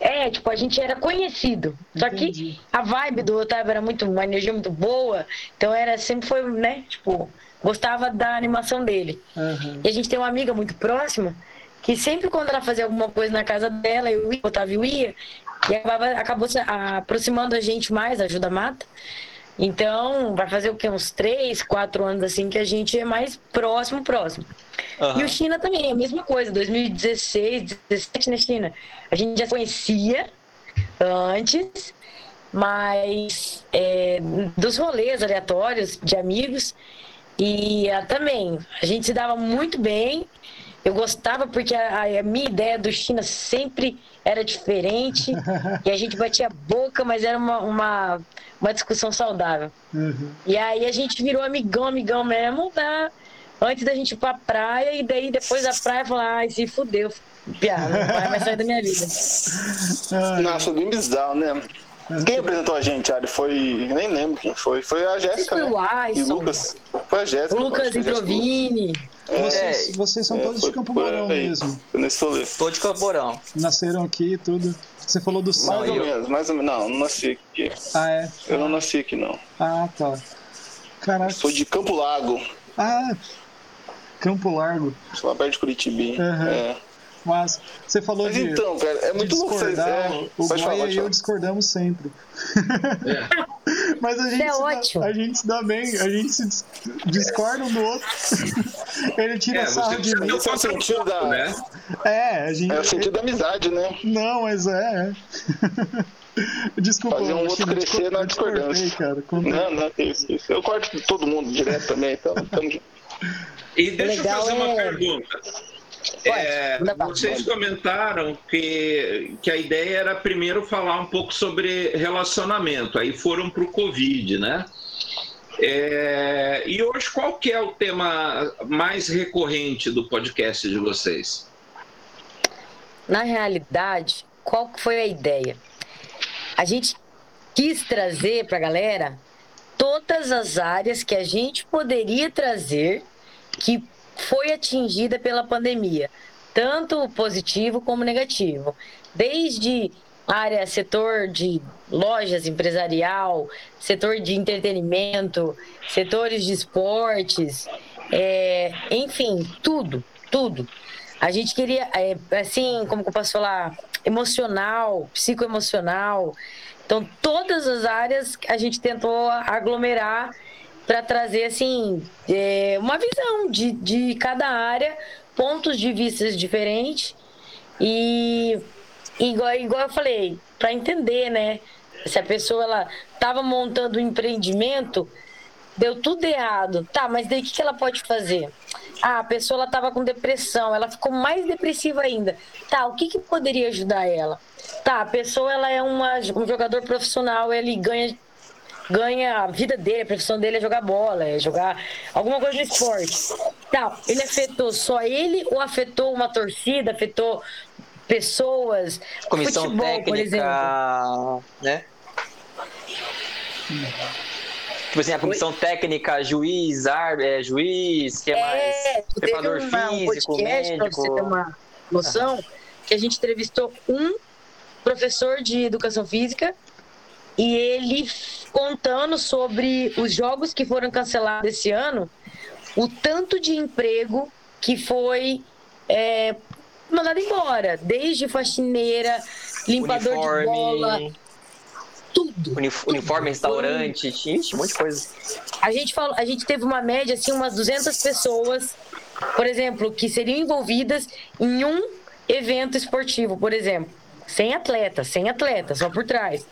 é, tipo, a gente era conhecido. Só Entendi. que a vibe do Otávio era muito, uma energia muito boa. Então era, sempre foi, né, tipo, gostava da animação dele. Uhum. E a gente tem uma amiga muito próxima que sempre quando ela fazia alguma coisa na casa dela, eu ia, o Otávio ia, e acabava, acabou se aproximando a gente mais, ajuda mata. Então, vai fazer o quê? Uns três, quatro anos assim que a gente é mais próximo, próximo. Uhum. E o China também, a mesma coisa, 2016, 17 na China. A gente já conhecia antes, mas é, dos rolês aleatórios de amigos. E uh, também, a gente se dava muito bem. Eu gostava porque a, a minha ideia do China sempre era diferente. e a gente batia boca, mas era uma, uma uma discussão saudável. Uhum. E aí a gente virou amigão, amigão mesmo, tá? antes da gente ir pra praia, e daí depois da praia falar, ai, se fudeu, piada, não vai mais sair da minha vida. Nossa, bem bizarro, né? Quem apresentou a gente, Ari? Foi. Nem lembro quem foi. Foi a Jéssica. Foi né? o Alisson. E Lucas. Foi a Jéssica. O Lucas Improvini. É, vocês, vocês, são é, todos foi, de Campo Mourão mesmo. Nesse rolê. Tô de Campo Mourão. Nasceram aqui e tudo. Você falou do céu. Mais ou menos, mais ou menos. Não, não nasci aqui. Ah, é? Eu não nasci aqui, não. Ah, tá. Caraca. Sou de Campo Lago. Ah, Campo Largo. Sou lá perto de Curitiba. Uhum. É. Mas você falou Mas de. então, cara, é muito louco vocês. É. O Goya e eu discordamos sempre. É. Mas a gente, é ótimo. Dá, a gente se dá bem, a gente se discorda um do outro. Ele tira é, sarro de mim. Esse é o sentido da. Né? É, a gente. É o sentido da amizade, né? Não, mas é. Desculpa, Fazer um outro crescer na discordância. Cara, não, não, isso, isso. Eu corto todo mundo direto também, então. E deixa Legal, eu fazer uma é... pergunta. É, vocês comentaram que, que a ideia era primeiro falar um pouco sobre relacionamento, aí foram para o Covid, né? É, e hoje qual que é o tema mais recorrente do podcast de vocês? Na realidade, qual foi a ideia? A gente quis trazer para a galera todas as áreas que a gente poderia trazer que foi atingida pela pandemia, tanto positivo como negativo. Desde área, setor de lojas empresarial, setor de entretenimento, setores de esportes, é, enfim, tudo, tudo. A gente queria, é, assim, como eu posso falar, emocional, psicoemocional. Então, todas as áreas a gente tentou aglomerar para trazer, assim, é, uma visão de, de cada área, pontos de vista diferentes e igual, igual eu falei, para entender, né? Se a pessoa ela estava montando um empreendimento, deu tudo errado. Tá, mas daí o que, que ela pode fazer? Ah, a pessoa estava com depressão, ela ficou mais depressiva ainda. Tá, o que, que poderia ajudar ela? Tá, a pessoa ela é uma, um jogador profissional, ele ganha ganha a vida dele, a profissão dele é jogar bola, é jogar alguma coisa no esporte. Tá, ele afetou só ele ou afetou uma torcida, afetou pessoas, comissão futebol, técnica, por exemplo. né? Tipo assim, a comissão técnica, juiz, ar, é, juiz, que é, É, mais preparador uma, um físico, podcast, pra você ter médico. uma noção, que a gente entrevistou um professor de educação física e ele contando sobre os jogos que foram cancelados esse ano, o tanto de emprego que foi é, mandado embora, desde faxineira, limpador de bola, Uniforme, tudo. unif- uniforme, restaurante, ixi, um monte de coisa. A gente, falou, a gente teve uma média, assim, umas 200 pessoas, por exemplo, que seriam envolvidas em um evento esportivo, por exemplo. Sem atleta, sem atleta, só por trás.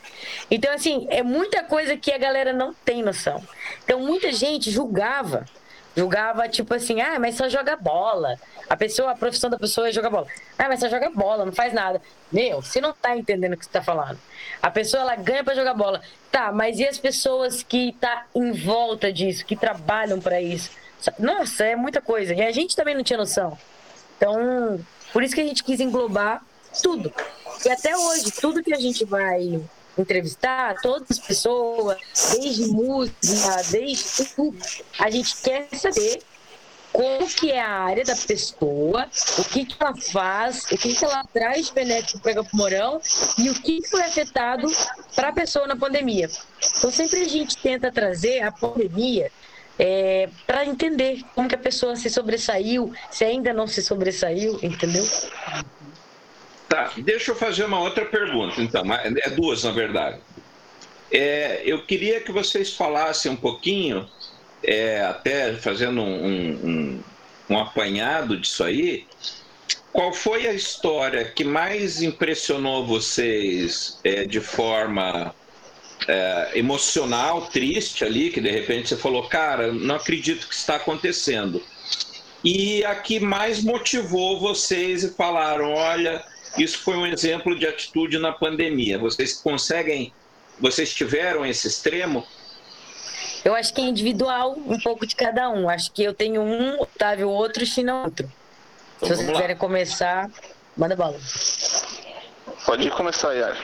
Então, assim, é muita coisa que a galera não tem noção. Então, muita gente julgava, julgava, tipo assim, ah, mas só joga bola. A pessoa, a profissão da pessoa é jogar bola. Ah, mas só joga bola, não faz nada. Meu, você não tá entendendo o que você tá falando. A pessoa, ela ganha pra jogar bola. Tá, mas e as pessoas que tá em volta disso, que trabalham pra isso? Nossa, é muita coisa. E a gente também não tinha noção. Então, por isso que a gente quis englobar tudo. E até hoje, tudo que a gente vai entrevistar, todas as pessoas, desde música, desde tudo, a gente quer saber como que é a área da pessoa, o que, que ela faz, o que, que ela traz de benéfico para o Morão e o que foi afetado para a pessoa na pandemia. Então sempre a gente tenta trazer a pandemia é, para entender como que a pessoa se sobressaiu, se ainda não se sobressaiu, entendeu? Tá, deixa eu fazer uma outra pergunta, então. É duas, na verdade. É, eu queria que vocês falassem um pouquinho, é, até fazendo um, um, um apanhado disso aí, qual foi a história que mais impressionou vocês é, de forma é, emocional, triste ali, que de repente você falou, cara, não acredito que está acontecendo. E a que mais motivou vocês e falaram, olha, isso foi um exemplo de atitude na pandemia. Vocês conseguem, vocês tiveram esse extremo? Eu acho que é individual, um pouco de cada um. Acho que eu tenho um, Otávio outro, China outro. Então, Se vocês lá. quiserem começar, manda bala. Pode começar, Yara.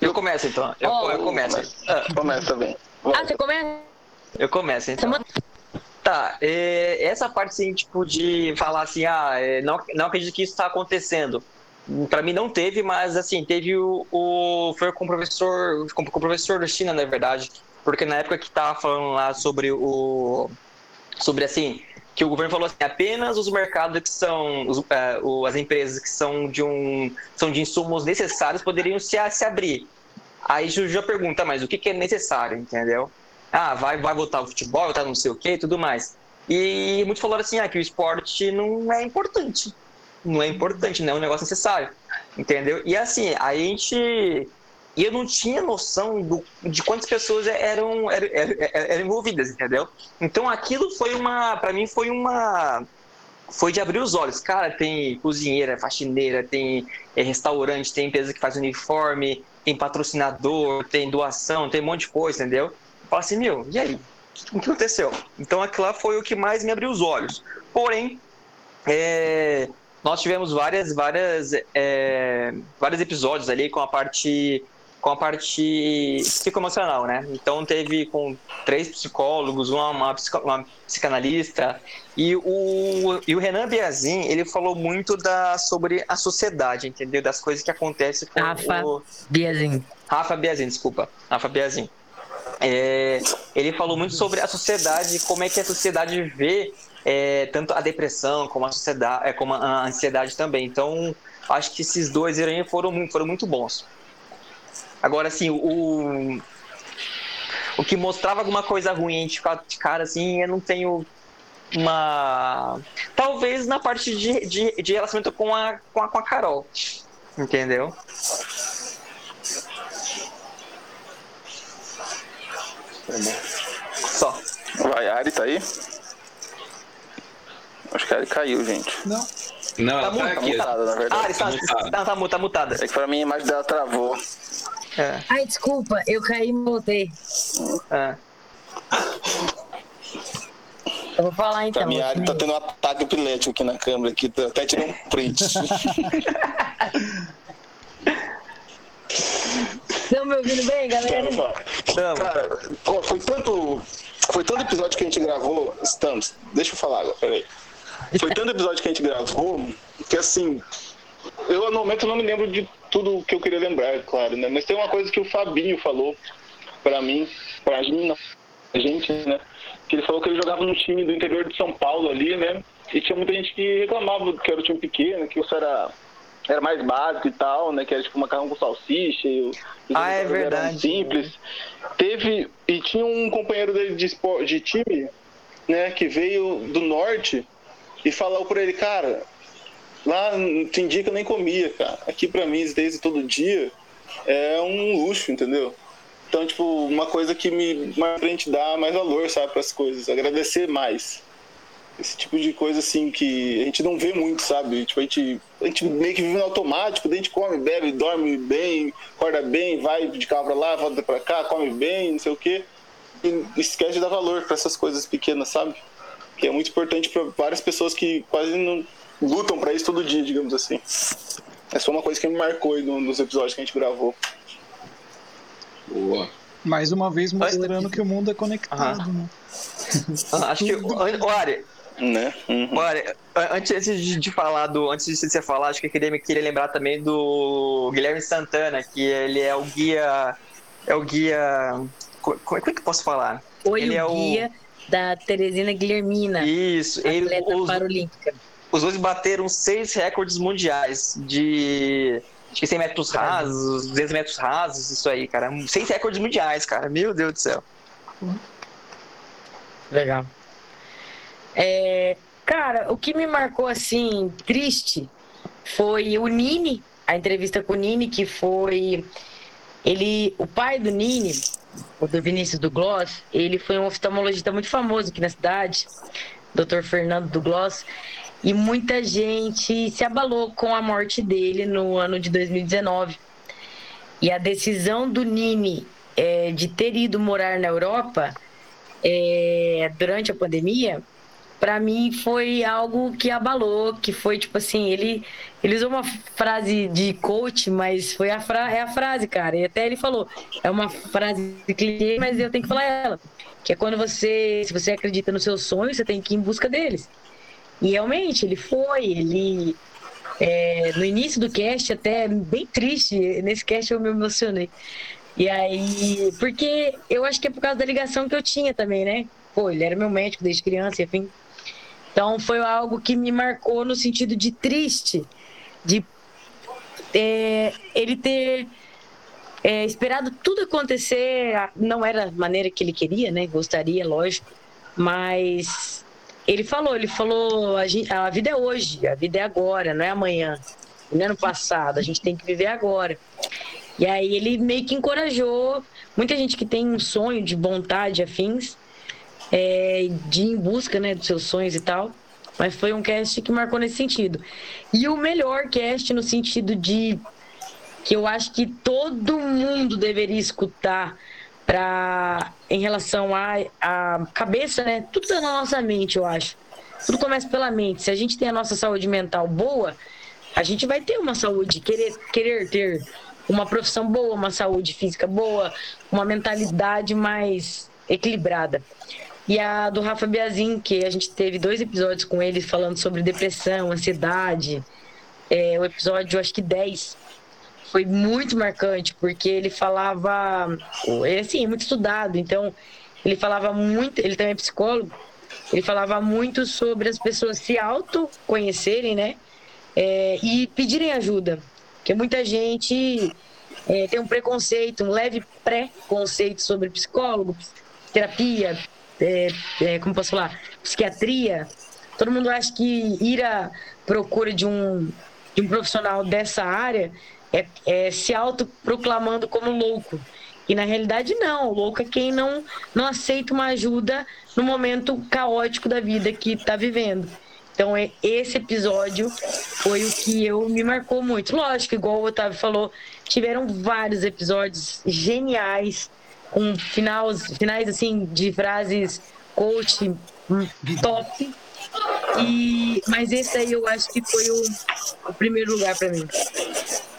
Eu começo então. Eu, Oh, eu começo. Ah, Começa bem. Ah, você começa? eu começo então. Tá, é, essa parte assim, tipo, de falar assim, ah, é, não, não acredito que isso está acontecendo. Pra mim não teve, mas assim, teve o. o foi com o professor. Com, com o professor da China, na verdade. Porque na época que tava falando lá sobre o. Sobre assim. Que o governo falou assim, apenas os mercados que são. Os, é, o- as empresas que são de um. são de insumos necessários poderiam se, se abrir. Aí já pergunta, mas o que, que é necessário, entendeu? Ah, vai, vai voltar o futebol, voltar não sei o que e tudo mais. E muitos falaram assim, ah, que o esporte não é importante. Não é importante, não é um negócio necessário. Entendeu? E assim, a gente. E eu não tinha noção do, de quantas pessoas eram, eram, eram, eram envolvidas, entendeu? Então aquilo foi uma. Pra mim foi uma. Foi de abrir os olhos. Cara, tem cozinheira, faxineira, tem é, restaurante, tem empresa que faz uniforme, tem patrocinador, tem doação, tem um monte de coisa, entendeu? Fala assim, meu, e aí? O que aconteceu? Então aquilo lá foi o que mais me abriu os olhos. Porém, é, nós tivemos várias, várias, é, vários episódios ali com a parte com a parte psicoemocional, né? Então teve com três psicólogos, uma, uma, uma psicanalista e o, e o Renan Biazin, ele falou muito da, sobre a sociedade, entendeu? Das coisas que acontecem com Rafa o... Biazin. Rafa Biazin, desculpa. Rafa Biazin. É, ele falou muito sobre a sociedade, como é que a sociedade vê é, tanto a depressão como a é, como a ansiedade também. Então, acho que esses dois aí foram, foram muito bons. Agora, assim, o, o que mostrava alguma coisa ruim de cara, assim, eu não tenho uma. Talvez na parte de, de, de relacionamento com a, com a, com a Carol. Entendeu? Só. Vai, Ari tá aí? Acho que a Ari caiu, gente. Não. Não, Tá ela tá mutada, na verdade. Ah, ele tá, mutada. tá, tá, tá mutada. É que pra mim a imagem dela travou. É, Ai, desculpa, eu caí e voltei. é. Eu vou falar então. A Ari tá assim. tendo um ataque epilético aqui na câmera, aqui, tá- até tirei um print. Estão me ouvindo bem, galera? Tamo. Cara, foi tanto. Foi tanto episódio que a gente gravou. Estamos. Deixa eu falar agora, peraí. Foi tanto episódio que a gente gravou que assim. Eu no momento não me lembro de tudo que eu queria lembrar, claro, né? Mas tem uma coisa que o Fabinho falou pra mim, pra mim, a gente, né? Que ele falou que ele jogava num time do interior de São Paulo ali, né? E tinha muita gente que reclamava que era um time pequeno, que isso era, era mais básico e tal, né? Que era tipo macarrão com salsicha e os Ah, é verdade. simples. Teve. E tinha um companheiro dele de, de time, né, que veio do norte e falou por ele, cara, lá tem dia que eu nem comia, cara. Aqui pra mim, desde todo dia, é um luxo, entendeu? Então, tipo, uma coisa que me mais pra gente dar mais valor, sabe, pras coisas, agradecer mais. Esse tipo de coisa assim que a gente não vê muito, sabe? Tipo, a gente, a gente meio que vive no automático, a gente come, bebe, dorme bem, acorda bem, vai de carro pra lá, volta pra cá, come bem, não sei o quê. E esquece de dar valor pra essas coisas pequenas, sabe? Que é muito importante pra várias pessoas que quase não lutam pra isso todo dia, digamos assim. É só uma coisa que me marcou aí no- nos episódios que a gente gravou. Boa. Mais uma vez mostrando que o mundo é conectado, né? Ah, Acho que. Ari, Né? Uhum. Olha, antes de, de falar do. Antes de você falar, acho que eu queria, queria lembrar também do Guilherme Santana, que ele é o guia. É o guia. co- Como é que eu posso falar? Foi Ele o é o- guia da Teresina Guilhermina, Isso, ele, atleta os, paralímpica. os dois bateram seis recordes mundiais de. Acho que 100 metros rasos, 200 metros rasos, isso aí, cara. Seis recordes mundiais, cara. Meu Deus do céu. Legal. É, cara, o que me marcou assim, triste, foi o Nini, a entrevista com o Nini, que foi. Ele, o pai do Nini, o do Vinícius do Gloss, ele foi um oftalmologista muito famoso aqui na cidade, Dr. Fernando do Gloss, e muita gente se abalou com a morte dele no ano de 2019. E a decisão do Nini é, de ter ido morar na Europa é, durante a pandemia, para mim foi algo que abalou, que foi tipo assim, ele ele usou uma frase de coach, mas foi a fra é a frase, cara. E até ele falou, é uma frase de clichê, mas eu tenho que falar ela, que é quando você, se você acredita nos seus sonhos, você tem que ir em busca deles. E realmente ele foi, ele é, no início do cast até bem triste, nesse cast eu me emocionei. E aí, porque eu acho que é por causa da ligação que eu tinha também, né? Pô, ele era meu médico desde criança, enfim. Então foi algo que me marcou no sentido de triste, de é, ele ter é, esperado tudo acontecer, a- não era da maneira que ele queria, né? Gostaria, lógico, mas ele falou, ele falou, a, gente- a vida é hoje, a vida é agora, não é amanhã, não é no passado, a gente tem que viver agora. E aí ele meio que encorajou muita gente que tem um sonho de vontade, afins, é, de ir em busca né, dos seus sonhos e tal. Mas foi um cast que marcou nesse sentido. E o melhor cast no sentido de que eu acho que todo mundo deveria escutar para em relação à à cabeça, né? Tudo tá na nossa mente, eu acho. Tudo começa pela mente. Se a gente tem a nossa saúde mental boa, a gente vai ter uma saúde, querer, querer ter uma profissão boa, uma saúde física boa, uma mentalidade mais equilibrada. E a do Rafa Biazin, que a gente teve dois episódios com ele falando sobre depressão, ansiedade. É, o episódio, acho que 10, foi muito marcante, porque ele falava. Ele, assim, muito estudado, então ele falava muito. Ele também é psicólogo, ele falava muito sobre as pessoas se autoconhecerem, né? É, e pedirem ajuda. Porque muita gente é, tem um preconceito, um leve pré-conceito sobre psicólogo, terapia, é, é, como posso falar, psiquiatria. Todo mundo acha que ir à procura de um, de um profissional dessa área é, é se autoproclamando como louco. E na realidade não, louco é quem não, não aceita uma ajuda no momento caótico da vida que está vivendo. Então, é, esse episódio foi o que eu me marcou muito. Lógico, igual o Otávio falou, tiveram vários episódios geniais, com finais, finais assim, de frases coach top. E, mas esse aí eu acho que foi o, o primeiro lugar para mim.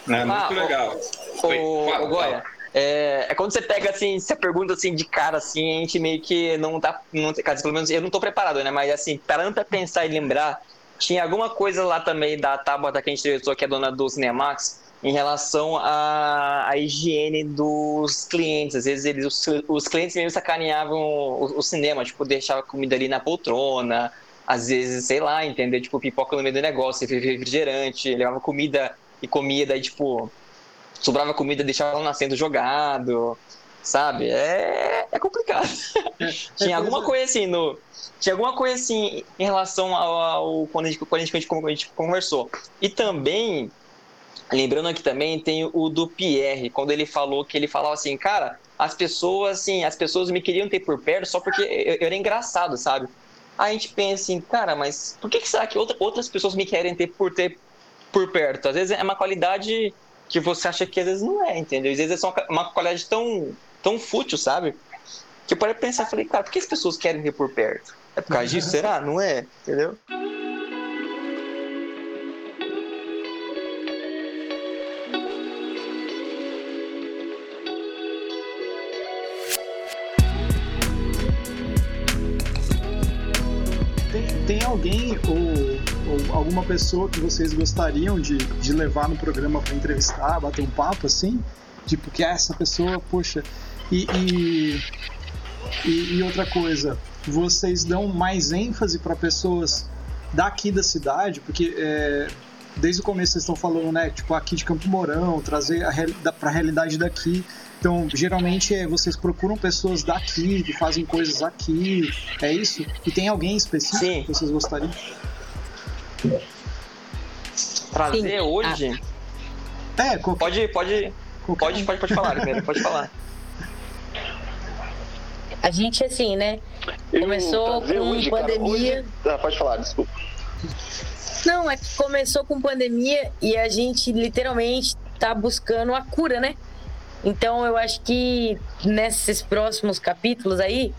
É, muito ah, legal. O, o, o Goya, é, é, quando você pega assim, você pergunta assim de cara, assim, a gente meio que não tá. Não, pelo menos eu não tô preparado, né? Mas assim, parando pra pensar e lembrar, tinha alguma coisa lá também da Tabata que a gente entrevistou, que é dona do Cinemax, em relação à, à higiene dos clientes. Às vezes eles, os, os clientes mesmo sacaneavam o, o, cinema, tipo, deixava comida ali na poltrona, às vezes, sei lá, entendeu? Tipo, pipoca no meio do negócio, refrigerante, levava comida e comia, daí, tipo, sobrava comida, deixava lá nascendo jogado, sabe? É, é complicado. É, tinha alguma coisa assim no. Tinha alguma coisa assim em relação ao, ao quando, a gente, quando, a gente, quando a gente conversou. E também, lembrando aqui também, tem o do Pierre, quando ele falou que ele falava assim, cara, as pessoas, assim, as pessoas me queriam ter por perto só porque eu, eu era engraçado, sabe? Aí a gente pensa assim, cara, mas por que, que será que outra, outras pessoas me querem ter por ter por perto? Às vezes é uma qualidade que você acha que às vezes não é, entendeu? Às vezes é só uma qualidade tão, tão fútil, sabe? Que eu parei pensar, falei, cara, por que as pessoas querem ver por perto? É por causa disso? Será? Não é? Entendeu? Alguém ou ou alguma pessoa que vocês gostariam de, de levar no programa para entrevistar, bater um papo assim? Tipo, que é essa pessoa, poxa. E, e, e, e outra coisa, vocês dão mais ênfase para pessoas daqui da cidade, porque é, desde o começo vocês estão falando, né? Tipo, aqui de Campo Mourão, trazer para a realidade daqui. Então, geralmente é, vocês procuram pessoas daqui, que fazem coisas aqui, é isso? E tem alguém específico Sim. que vocês gostariam? Trazer Sim. hoje. Ah. É, qualquer... pode, pode, pode, pode, pode falar, primeiro, pode falar. A gente, assim, né? Começou com hoje, pandemia. Cara, hoje... ah, pode falar, desculpa. Não, é que começou com pandemia e a gente literalmente tá buscando a cura, né? Então eu acho que nesses próximos capítulos aí,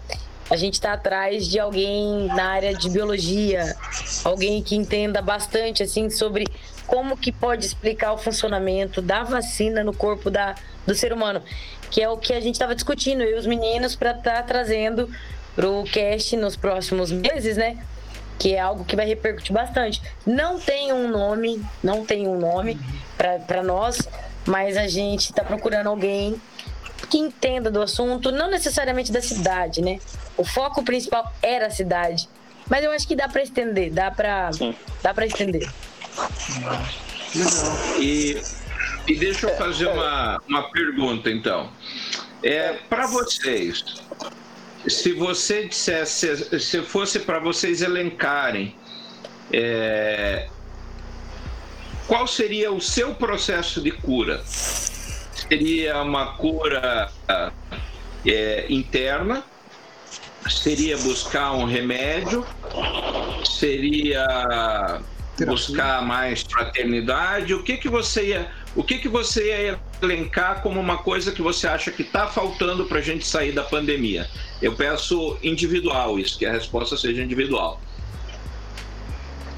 a gente está atrás de alguém na área de biologia, alguém que entenda bastante assim sobre como que pode explicar o funcionamento da vacina no corpo da, do ser humano, que é o que a gente estava discutindo eu e os meninos para estar tá trazendo para o cast nos próximos meses, né? Que é algo que vai repercutir bastante. Não tem um nome, não tem um nome para nós, mas a gente está procurando alguém que entenda do assunto, não necessariamente da cidade, né? O foco principal era a cidade. Mas eu acho que dá para estender, dá para dá para estender. E, e deixa eu fazer uma, uma pergunta então. É, para vocês, se você dissesse, se fosse para vocês elencarem, é, qual seria o seu processo de cura? seria uma cura é, interna, seria buscar um remédio, seria buscar mais fraternidade. O que que você ia, o que que você ia elencar como uma coisa que você acha que está faltando para a gente sair da pandemia? Eu peço individual isso, que a resposta seja individual.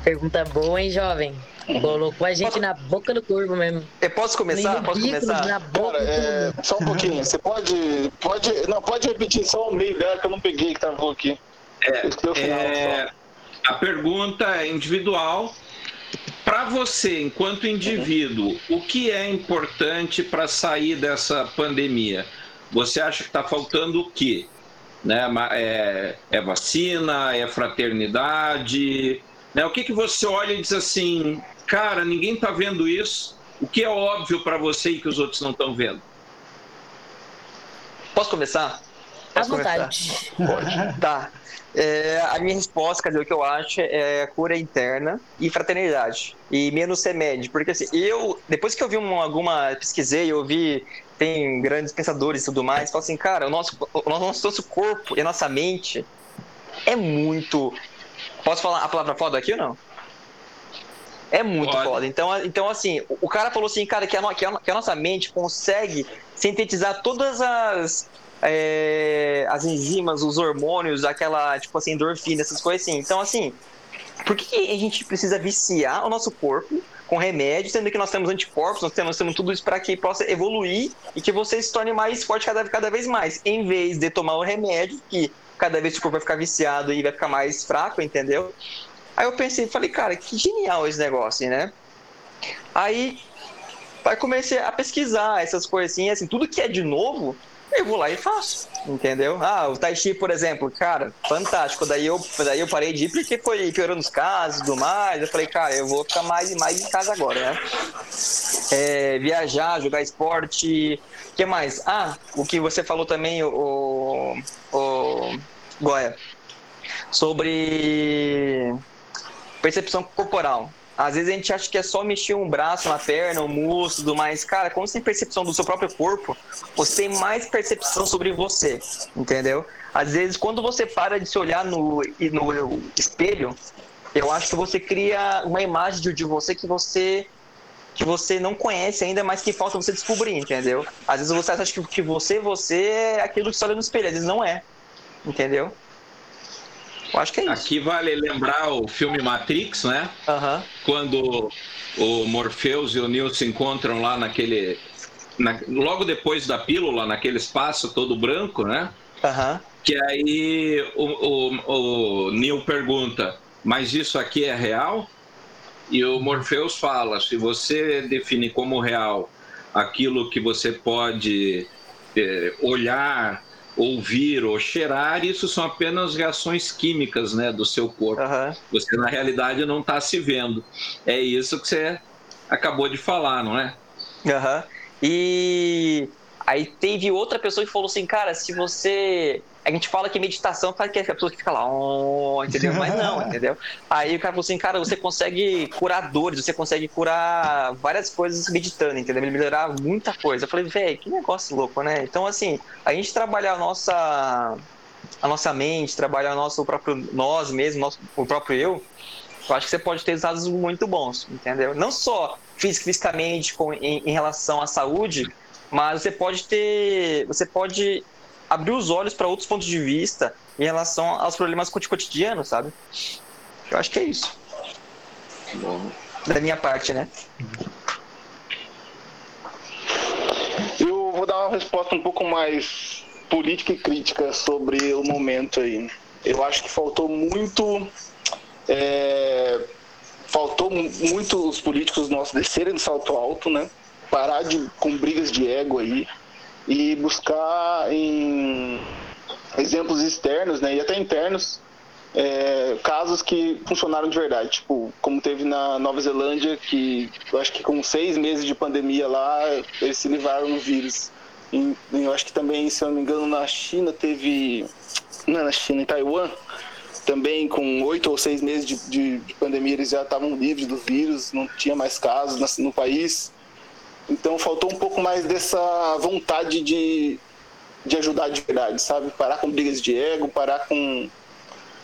Pergunta boa, hein, jovem? Colocou a gente na boca do corvo mesmo. Eu posso começar? Posso começar? Na boca Cara, é, só um pouquinho. Você pode, pode. Não, pode repetir só o meio dela que eu não peguei que travou aqui. É, é final, é, a pergunta é individual. Para você, enquanto indivíduo, o que é importante para sair dessa pandemia? Você acha que está faltando o quê? Né? É, é vacina? É fraternidade? Né? O que, que você olha e diz assim, cara, ninguém está vendo isso? O que é óbvio para você e que os outros não estão vendo? Posso começar? À Posso começar? vontade. Tá. É, a minha resposta, quer dizer, o que eu acho é cura interna e fraternidade. E menos remédio. Porque assim, eu, depois que eu vi uma, alguma, pesquisei, eu vi, tem grandes pensadores e tudo mais, falo assim, cara, o nosso, o nosso, nosso corpo e a nossa mente é muito. Posso falar a palavra foda aqui ou não? É muito foda. Então, então, assim, o- cara falou assim, cara, que a, que a- que a nossa mente consegue sintetizar todas as, é, as enzimas, os hormônios, aquela, tipo assim, endorfina, essas coisas assim. Então, assim, por que que a gente precisa viciar o nosso corpo com remédio, sendo que nós temos anticorpos, nós temos, nós temos tudo isso para que possa evoluir e que você se torne mais forte cada, cada vez mais, em vez de tomar o remédio, que cada vez o corpo vai ficar viciado e vai ficar mais fraco, entendeu? Aí eu pensei, falei, cara, que genial esse negócio, né? Aí, aí comecei a pesquisar essas coisas assim, tudo que é de novo, eu vou lá e faço, entendeu? Ah, o Tai Chi, por exemplo, cara, fantástico. Daí eu, daí eu parei de ir porque foi piorando os casos e tudo mais. Eu falei, cara, eu vou ficar mais e mais em casa agora, né? É, viajar, jogar esporte. O que mais? Ah, o que você falou também, o, o sobre percepção corporal. Às vezes a gente acha que é só mexer um braço, uma perna, um músculo, tudo mais. Cara, quando você tem percepção do seu próprio corpo, você tem mais percepção sobre você, entendeu? Às vezes, quando você para de se olhar no, no espelho, eu acho que você cria uma imagem de, de você que você que você não conhece ainda, mas que falta você descobrir, entendeu? Às vezes você acha que, que você, você é aquilo que você olha no espelho, às vezes não é, entendeu? Eu acho que é isso. Aqui vale lembrar o filme Matrix, né? Quando o Morpheus e o Neo se encontram lá naquele. na- logo depois da pílula, naquele espaço todo branco, né? Aham. Que aí o, o, o Neo pergunta: Mas isso aqui é real? E o Morpheus fala: Se você define como real aquilo que você pode eh, olhar, ouvir ou cheirar, isso são apenas reações químicas né, do seu corpo. Aham. Você, na realidade, não está se vendo. É isso que você acabou de falar, não é? Aham. E aí teve outra pessoa que falou assim, cara, se você. A gente fala que meditação faz que a pessoa que fica lá, oh, entendeu? Mas não, entendeu? Aí o cara falou assim, cara, você consegue curar dores, você consegue curar várias coisas meditando, entendeu? Melhorar muita coisa. Eu falei, velho, que negócio louco, né? Então, assim, a gente trabalhar a nossa, a nossa mente, trabalhar o nosso próprio nós mesmo, nosso, o próprio eu, eu acho que você pode ter resultados muito bons, entendeu? Não só fisi- fisicamente com, em, em relação à saúde, mas você pode ter. Você pode abrir os olhos para outros pontos de vista em relação aos problemas coti- cotidianos, sabe? Eu acho que é isso. Da minha parte, né? Eu vou dar uma resposta um pouco mais política e crítica sobre o momento aí. Eu acho que faltou muito. é, faltou mu- muito os políticos nossos descerem do salto alto, né? Parar de, com brigas de ego aí e buscar em exemplos externos, né? E até internos é, casos que funcionaram de verdade, tipo, como teve na Nova Zelândia, que eu acho que com seis meses de pandemia lá, eles se livraram do vírus. E, eu acho que também, se eu não me engano, na China teve. Não é na China, em Taiwan, também com oito ou seis meses de, de- de pandemia, eles já estavam livres do vírus, não tinha mais casos no país. Então faltou um pouco mais dessa vontade de, de ajudar de verdade, sabe? Parar com brigas de ego, parar com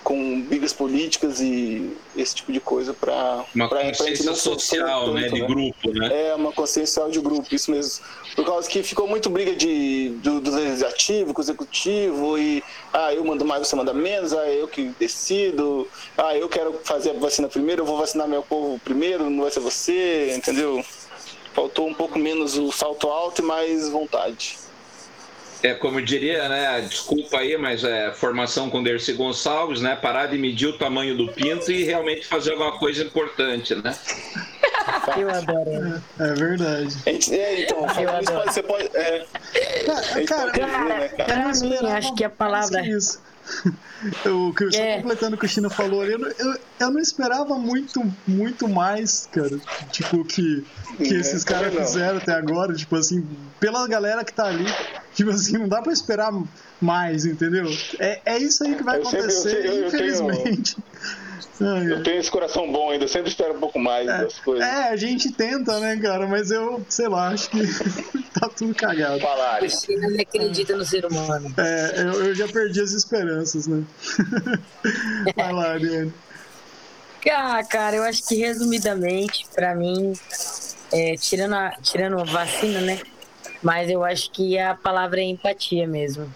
com brigas políticas e esse tipo de coisa para uma pra, consciência pra social, tanto, né, de né? grupo, né? É uma consciência social de grupo, isso mesmo. Por causa que ficou muito briga de do, do legislativo com o executivo e ah, eu mando mais, você manda menos, ah, eu que decido, ah, eu quero fazer a vacina primeiro, eu vou vacinar meu povo primeiro, não vai ser você, entendeu? Faltou um pouco menos o salto alto e mais vontade. É como diria, né? Desculpa aí, mas é formação com Dercy Gonçalves, né? Parar de medir o tamanho do pinto e realmente fazer alguma coisa importante, né? Eu adoro. É, é verdade. É, então, você pode. É, cara, pode ver, né, cara? pra mim, acho que a palavra. Isso. o que é. completando o que o China falou ali, eu, eu, eu, não esperava muito, muito mais, cara. Tipo, que, que é, esses caras fizeram até agora, tipo assim, pela galera que tá ali, tipo assim, não dá pra esperar mais, entendeu? É, é isso aí que vai acontecer, eu, infelizmente. Eu tenho esse coração bom ainda, eu sempre espero um pouco mais é, das coisas. É, a gente tenta, né, cara? Mas eu, sei lá, acho que tá tudo cagado. Falar. Você não acredita no ser humano. É, eu, eu já perdi as esperanças, né? Vai lá, Ariane. Ah, cara, eu acho que resumidamente, pra mim, é, tirando, a, tirando a vacina, né? Mas eu acho que a palavra é empatia mesmo.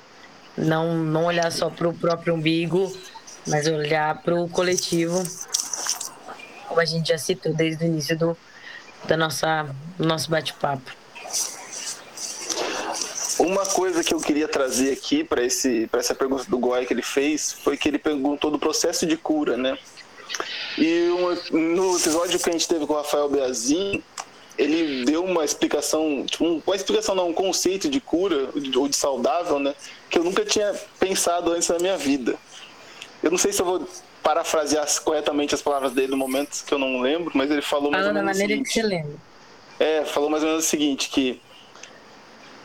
Não, não olhar só pro próprio umbigo mas olhar para o coletivo, como a gente já citou desde o início do, da nossa, nosso bate-papo. Uma coisa que eu queria trazer aqui para essa pergunta do Goy que ele fez foi que ele perguntou do processo de cura, né? E no episódio que a gente teve com o Rafael Beazin, ele deu uma explicação, tipo, uma explicação não, um conceito de cura ou de saudável, né? Que eu nunca tinha pensado antes na minha vida. Eu não sei se eu vou parafrasear corretamente as palavras dele no momento que eu não lembro, mas ele falou Fala mais ou menos. da maneira que você lembra. É, falou mais ou menos o seguinte: que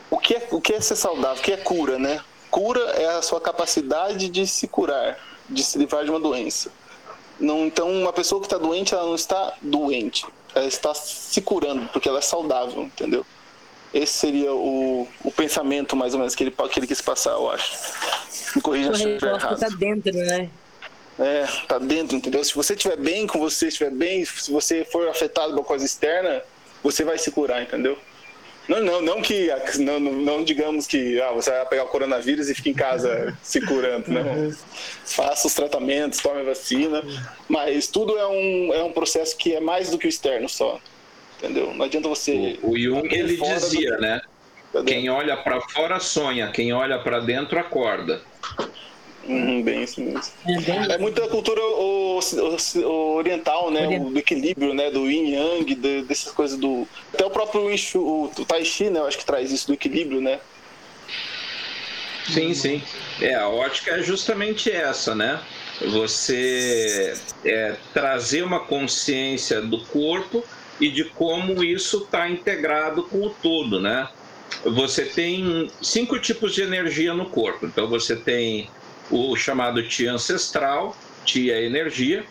o que é, o que é ser saudável? O que é cura, né? Cura é a sua capacidade de se curar, de se livrar de uma doença. Não, então, uma pessoa que está doente, ela não está doente, ela está se curando, porque ela é saudável, entendeu? Esse seria o, o pensamento, mais ou menos, que ele, que ele quis passar, eu acho. Me corrija se eu estiver errado. tá dentro, né? É, tá dentro, entendeu? Se você estiver bem com você, estiver bem, se você for afetado por coisa externa, você vai se curar, entendeu? Não, não, não que não, não digamos que ah, você vai pegar o coronavírus e fica em casa se curando, não. Uhum. Faça os tratamentos, tome a vacina, mas tudo é um, é um processo que é mais do que o externo só. Entendeu? Não adianta você. O, o Jung ele dizia, do... né? Quem olha para fora sonha, quem olha para dentro acorda. Uhum, bem isso mesmo. É, é muita cultura o, o, o oriental, né? O, do equilíbrio, né? Do yin yang, de, dessas coisas do. Até o próprio Ishu, o, o Tai Chi, né? Eu acho que traz isso do equilíbrio, né? Sim, sim. É, a ótica é justamente essa, né? Você é, trazer uma consciência do corpo e de como isso está integrado com o todo, né? Você tem cinco tipos de energia no corpo. Então você tem o chamado Ti ancestral, Ti é energia,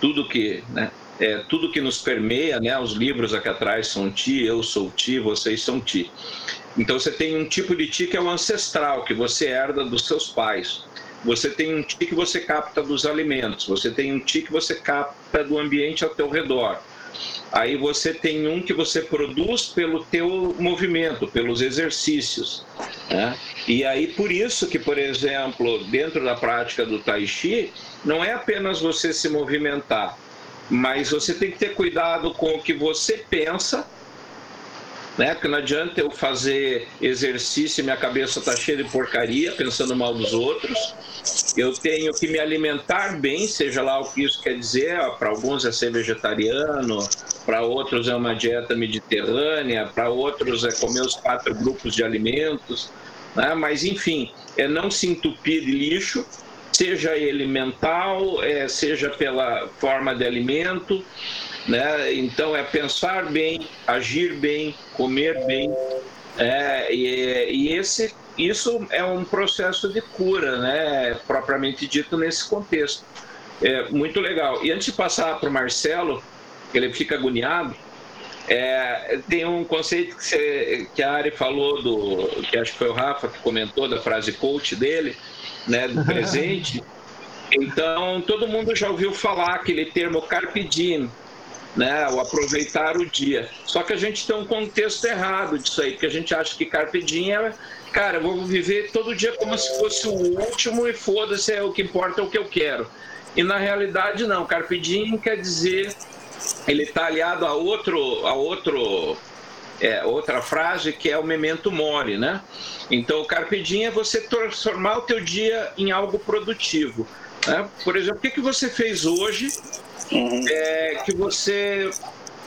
tudo que, né, é, tudo que nos permeia, né, os livros aqui atrás são Ti, eu sou Ti, vocês são Ti. Então você tem um tipo de Ti que é o ancestral, que você herda dos seus pais. Você tem um Ti que você capta dos alimentos, você tem um Ti que você capta do ambiente ao teu redor. Aí você tem um que você produz pelo teu movimento, pelos exercícios. Né? E aí por isso que, por exemplo, dentro da prática do Tai Chi, não é apenas você se movimentar, mas você tem que ter cuidado com o que você pensa né? Porque não adianta eu fazer exercício e minha cabeça está cheia de porcaria, pensando mal dos outros. Eu tenho que me alimentar bem, seja lá o que isso quer dizer. Para alguns é ser vegetariano, para outros é uma dieta mediterrânea, para outros é comer os quatro grupos de alimentos. Né? Mas, enfim, é não se entupir de lixo, seja ele mental, é, seja pela forma de alimento, né? Então é pensar bem, agir bem, comer bem, é, e, e esse, isso é um processo de cura, né? Propriamente dito nesse contexto. É muito legal. E antes de passar para o Marcelo, ele fica agoniado. É, tem um conceito que, você, que a Ari falou do que acho que foi o Rafa que comentou da frase coach dele, né, do presente. Então, todo mundo já ouviu falar aquele termo carpe diem, né? O aproveitar o dia. Só que a gente tem um contexto errado disso aí, porque a gente acha que carpe diem é, cara, eu vou viver todo dia como se fosse o último e foda-se, é o que importa é o que eu quero. E na realidade não, carpe diem quer dizer ele está aliado a outro a outro é, outra frase que é o memento mori, né? Então o carpe diem é você transformar o teu dia em algo produtivo. Né? Por exemplo, o que, que você fez hoje uhum. é, que você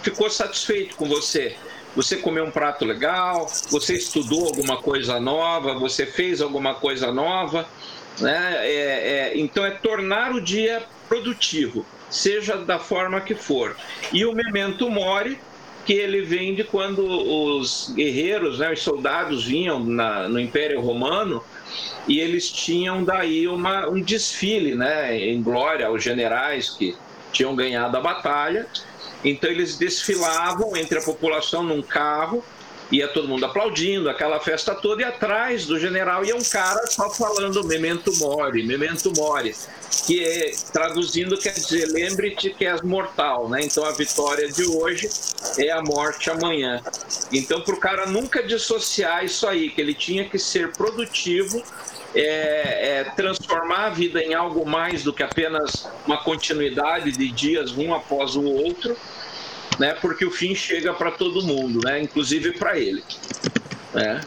ficou satisfeito com você? Você comeu um prato legal? Você estudou alguma coisa nova? Você fez alguma coisa nova? Né? É, é, então é tornar o dia produtivo, seja da forma que for. E o memento mori que ele vem de quando os guerreiros, né, os soldados vinham na, no Império Romano e eles tinham daí uma, um desfile né, em glória aos generais que tinham ganhado a batalha. Então eles desfilavam entre a população num carro ia todo mundo aplaudindo, aquela festa toda, e atrás do general ia um cara só falando memento mori, memento mori, que é, traduzindo quer dizer, lembre-te que és mortal, né? Então a vitória de hoje é a morte amanhã. Então para o cara nunca dissociar isso aí, que ele tinha que ser produtivo, é, é, transformar a vida em algo mais do que apenas uma continuidade de dias um após o outro, né? Porque o fim chega para todo mundo, né? Inclusive para ele, né?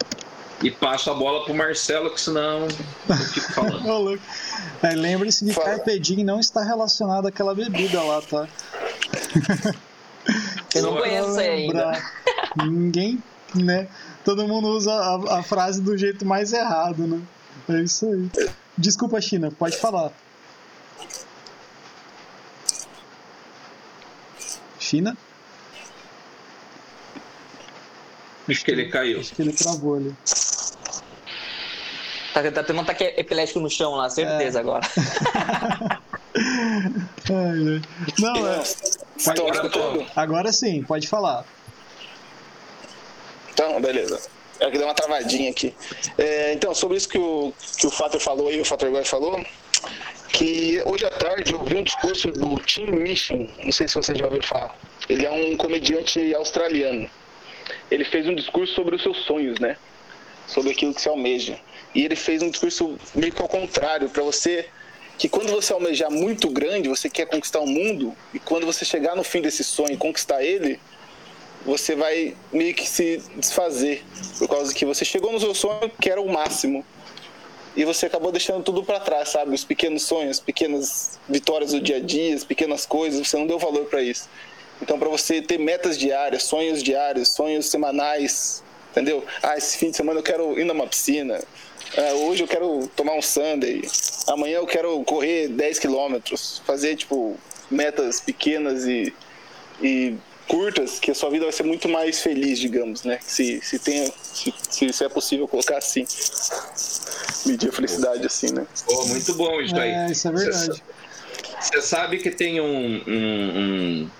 E passo a bola pro Marcelo, que senão eu fico falando. é, Lembre-se que Carpe Diem não está relacionado àquela bebida lá, tá? Eu não conheço ainda. Ninguém, né? Todo mundo usa a, a frase do jeito mais errado, né? É isso aí. Desculpa, China, pode falar. China? Acho que ele caiu. Acho que ele travou ali. Tá, tá, tendo um ataque epilético no chão lá, certeza é. agora. ai, Não, é. Pode, agora sim, pode falar. Então, beleza. É que deu uma travadinha aqui. É, então, sobre isso que o, que o Fator falou aí, o Fator Goy falou, que hoje à tarde eu vi um discurso do Tim Minchin, não sei se você já ouviu falar. Ele é um comediante australiano ele fez um discurso sobre os seus sonhos, né? Sobre aquilo que se almeja. E ele fez um discurso meio que ao contrário, para você que quando você almejar muito grande, você quer conquistar o mundo, e quando você chegar no fim desse sonho e conquistar ele, você vai meio que se desfazer, por causa que você chegou no seu sonho que era o máximo. E você acabou deixando tudo para trás, sabe? Os pequenos sonhos, pequenas vitórias do dia a dia, as pequenas coisas, você não deu valor para isso. Então, para você ter metas diárias, sonhos diários, sonhos semanais, entendeu? Ah, esse fim de semana eu quero ir numa piscina. Ah, hoje eu quero tomar um sundae. Amanhã eu quero correr 10 quilômetros. Fazer, tipo, metas pequenas e, e curtas, que a sua vida vai ser muito mais feliz, digamos, né? Se, se, tem, se, se é possível colocar assim. Medir a felicidade assim, né? Oh, muito bom isso aí. É, isso é verdade. Você sabe que tem um, um, um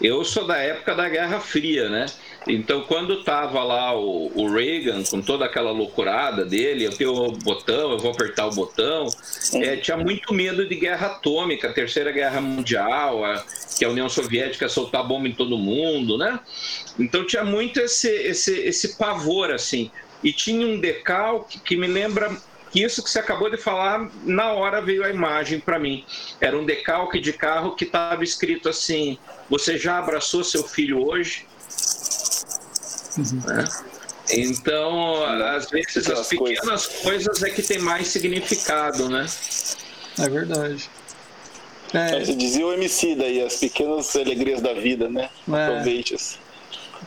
eu sou da época da Guerra Fria, né? Então, quando tava lá o, o, Reagan, com toda aquela loucurada dele, eu tenho o botão, eu vou apertar o botão, é, tinha muito medo de guerra atômica, Terceira Guerra Mundial, a, que a União Soviética soltar bomba em todo mundo, né? Então, tinha muito esse, esse, esse pavor, assim. E tinha um decalque que me lembra isso que você acabou de falar, na hora veio a imagem para mim. Era um decalque de carro que estava escrito assim: Você já abraçou seu filho hoje? Uhum. Né? Então, às vezes, as pequenas coisas. coisas é que tem mais significado, né? É verdade. É. é. Você dizia o MC daí, as pequenas alegrias da vida, né? É. Aproveite-as.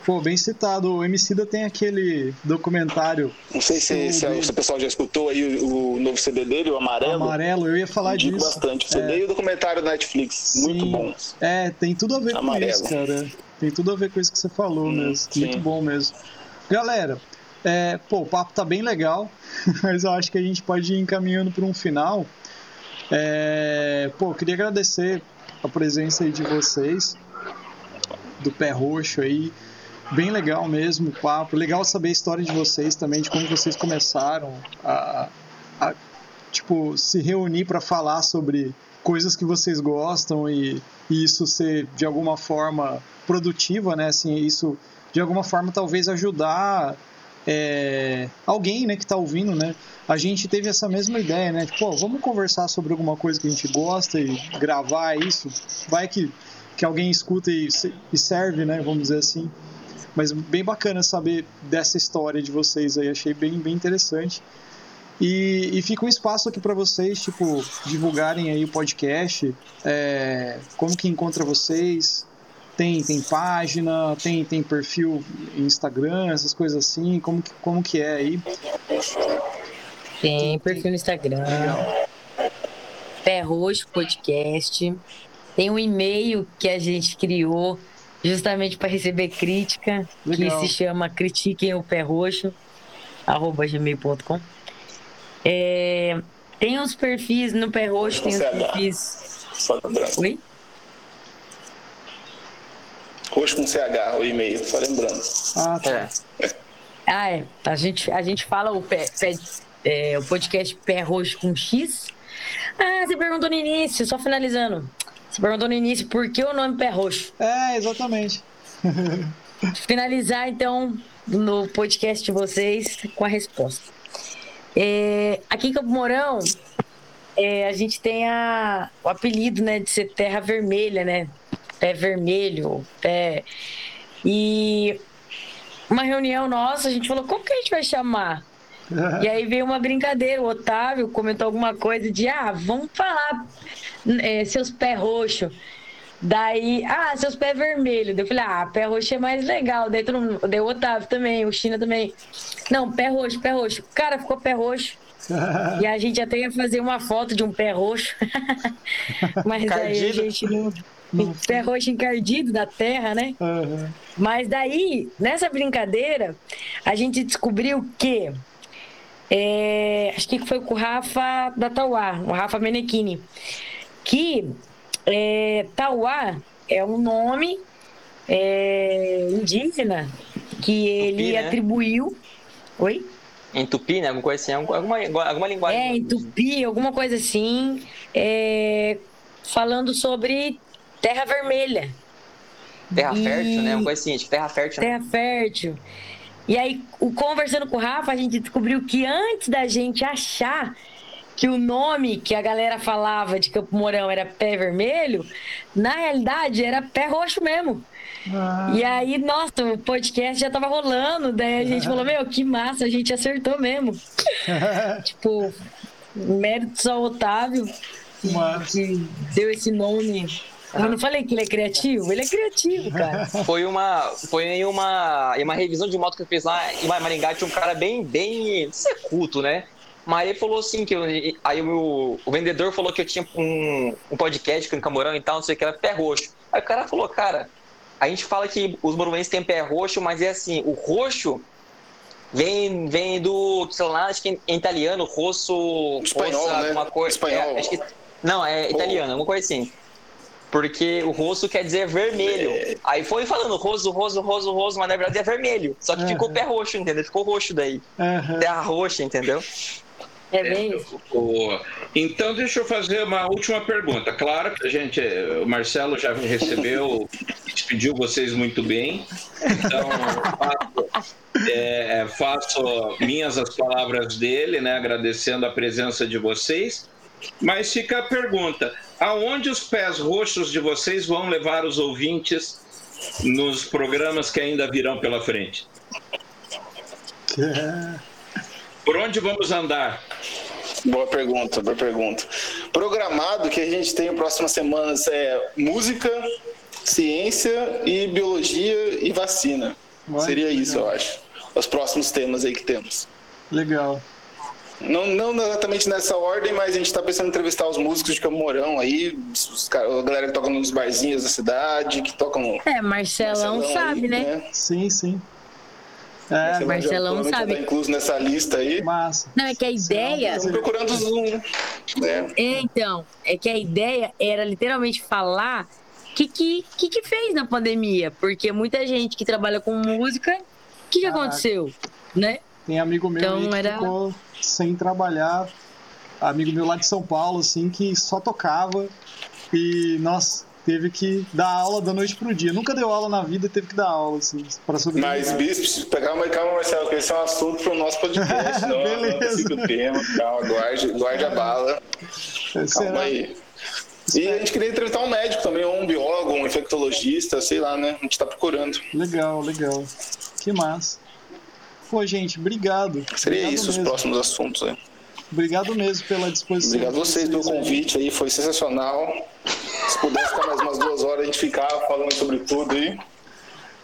Pô, bem citado. O Emicida tem aquele documentário. Não sei se, se, se, o pessoal já escutou aí o, o, novo CD dele, o Amarelo. Amarelo, eu ia falar disso. bastante. O CD é. e o documentário da Netflix. Sim. Muito bom. É, tem tudo a ver Amarelo. com isso, cara. Tem tudo a ver com isso que você falou hum, mesmo. Sim. Muito bom mesmo. Galera, é, pô, o papo tá bem legal, mas eu acho que a gente pode ir encaminhando para um final. É, pô, queria agradecer a presença aí de vocês, do Pé Roxo aí bem legal mesmo o papo. Legal saber a história de vocês também, de como vocês começaram a, a tipo, se reunir para falar sobre coisas que vocês gostam e, e isso ser de alguma forma produtiva, né? Assim, isso de alguma forma talvez ajudar é, alguém, né, que está ouvindo, né? A gente teve essa mesma ideia, né? Tipo, ó, vamos conversar sobre alguma coisa que a gente gosta e gravar isso. Vai que, que alguém escuta e, e serve, né? Vamos dizer assim. Mas bem bacana saber dessa história de vocês aí, achei bem, bem interessante. E, e fica um espaço aqui para vocês, tipo, divulgarem aí o podcast, é, como que encontra vocês, tem, tem página, tem, tem perfil Instagram, essas coisas assim, como que, como que é aí? Tem perfil no Instagram, Pé Roxo Podcast, tem um e-mail que a gente criou justamente para receber crítica, Legal. que se chama critiquem o pé roxo, arroba gmail.com. É, tem uns perfis no pé roxo, tem uns perfis. Só lembrando. Oi? Roxo com CH, o e-mail, só lembrando. Ah, tá. É. Ah, é. A gente, a gente fala o, pé, pé é, o podcast Pé Roxo com X. Ah, você perguntou no início, só finalizando. Você perguntou no início por que o nome Pé Roxo. É, exatamente. Finalizar, então, no podcast de vocês com a resposta. É, aqui em Campo Mourão, é, a gente tem a, o apelido né, de ser Terra Vermelha, né? Pé Vermelho, pé... E uma reunião nossa, a gente falou, como que a gente vai chamar? e aí veio uma brincadeira, o Otávio comentou alguma coisa de, ah, vamos falar é, seus pés roxos. Daí, ah, seus pés vermelhos. Eu falei, ah, pé roxo é mais legal. Daí, todo daí o Otávio também, o China também. Não, pé roxo, pé roxo. Cara, ficou pé roxo. e a gente até ia fazer uma foto de um pé roxo. Mas aí a gente não. Pé roxo encardido da terra, né? Uhum. Mas daí, nessa brincadeira, a gente descobriu que. É, acho que foi com o Rafa da Tauá, o Rafa Menechini que é, Tauá é um nome é, indígena que ele Tupi, né? atribuiu. Oi? Em Tupi, né? Alguma coisa assim, alguma, alguma linguagem. É, em Tupi, alguma coisa assim, é, falando sobre terra vermelha. Terra e... fértil, né? Uma coisa assim, tipo, terra fértil. Terra né? fértil. E aí, conversando com o Rafa, a gente descobriu que antes da gente achar que o nome que a galera falava de Campo Mourão era pé vermelho, na realidade era pé roxo mesmo. Ah. E aí, nossa, o podcast já tava rolando, daí a gente ah. falou, meu, que massa, a gente acertou mesmo. tipo, méritos ao Otávio, que, que deu esse nome eu não falei que ele é criativo? Ele é criativo, cara. Foi uma, foi uma, uma revisão de moto que eu fiz lá em Maringá. Tinha um cara bem, bem, não sei, culto, né? Mas ele falou assim que eu, aí o, o vendedor falou que eu tinha um, um podcast com o Camorão e tal, não sei o que, era pé roxo. Aí o cara falou, cara, a gente fala que os morumenses têm pé roxo, mas é assim, o roxo vem, vem do, sei lá, acho que em italiano, rosso, espanhol, roça, né? alguma coisa. Espanhol. É, que, não, é italiano, alguma coisa assim. Porque o rosto quer dizer vermelho. É. Aí foi falando roso, roso, roso, roso, mas na verdade é vermelho. Só que uhum. ficou pé roxo, entendeu? Ficou roxo daí. Uhum. Terra roxa, entendeu? É bem Então, deixa eu fazer uma última pergunta. Claro que a gente, o Marcelo já recebeu, despediu vocês muito bem. Então, faço, é, faço minhas as palavras dele, né, agradecendo a presença de vocês. Mas fica a pergunta: aonde os pés roxos de vocês vão levar os ouvintes nos programas que ainda virão pela frente? Por onde vamos andar? Boa pergunta, boa pergunta. Programado que a gente tem próximas semanas é música, ciência e biologia e vacina. Seria isso, eu acho. Os próximos temas aí que temos. Legal. Não, não exatamente nessa ordem, mas a gente está pensando em entrevistar os músicos de Camorão aí, os, a galera que toca nos barzinhos da cidade, que tocam. É, Marcelão, Marcelão sabe, aí, né? né? Sim, sim. É, Marcelão sabe. Tá incluso nessa lista aí. Massa. Não, é que a ideia. Estamos procurando Zoom. Né? É, então, é que a ideia era literalmente falar o que, que, que, que fez na pandemia. Porque muita gente que trabalha com música, o que, que aconteceu? Né? Tem amigo meu então, que era... ficou sem trabalhar amigo meu lá de São Paulo, assim, que só tocava e, nossa, teve que dar aula da noite pro dia. Nunca deu aula na vida e teve que dar aula, assim, para sobreviver. Mas, Bispo, calma, calma, Marcelo, que esse é um assunto pro nosso podcast, não, Beleza. não o tema, calma, guarde, guarde a bala, calma Será? aí. E a gente queria entrevistar um médico também, ou um biólogo, um infectologista, sei lá, né? A gente tá procurando. Legal, legal. Que massa. Pô, gente, obrigado. Seria Obrigado isso os mesmo. próximos assuntos aí. Obrigado mesmo pela disposição. Obrigado a vocês pelo convite aí, foi sensacional. Se pudesse ficar mais umas duas horas, a gente ficava falando sobre tudo aí.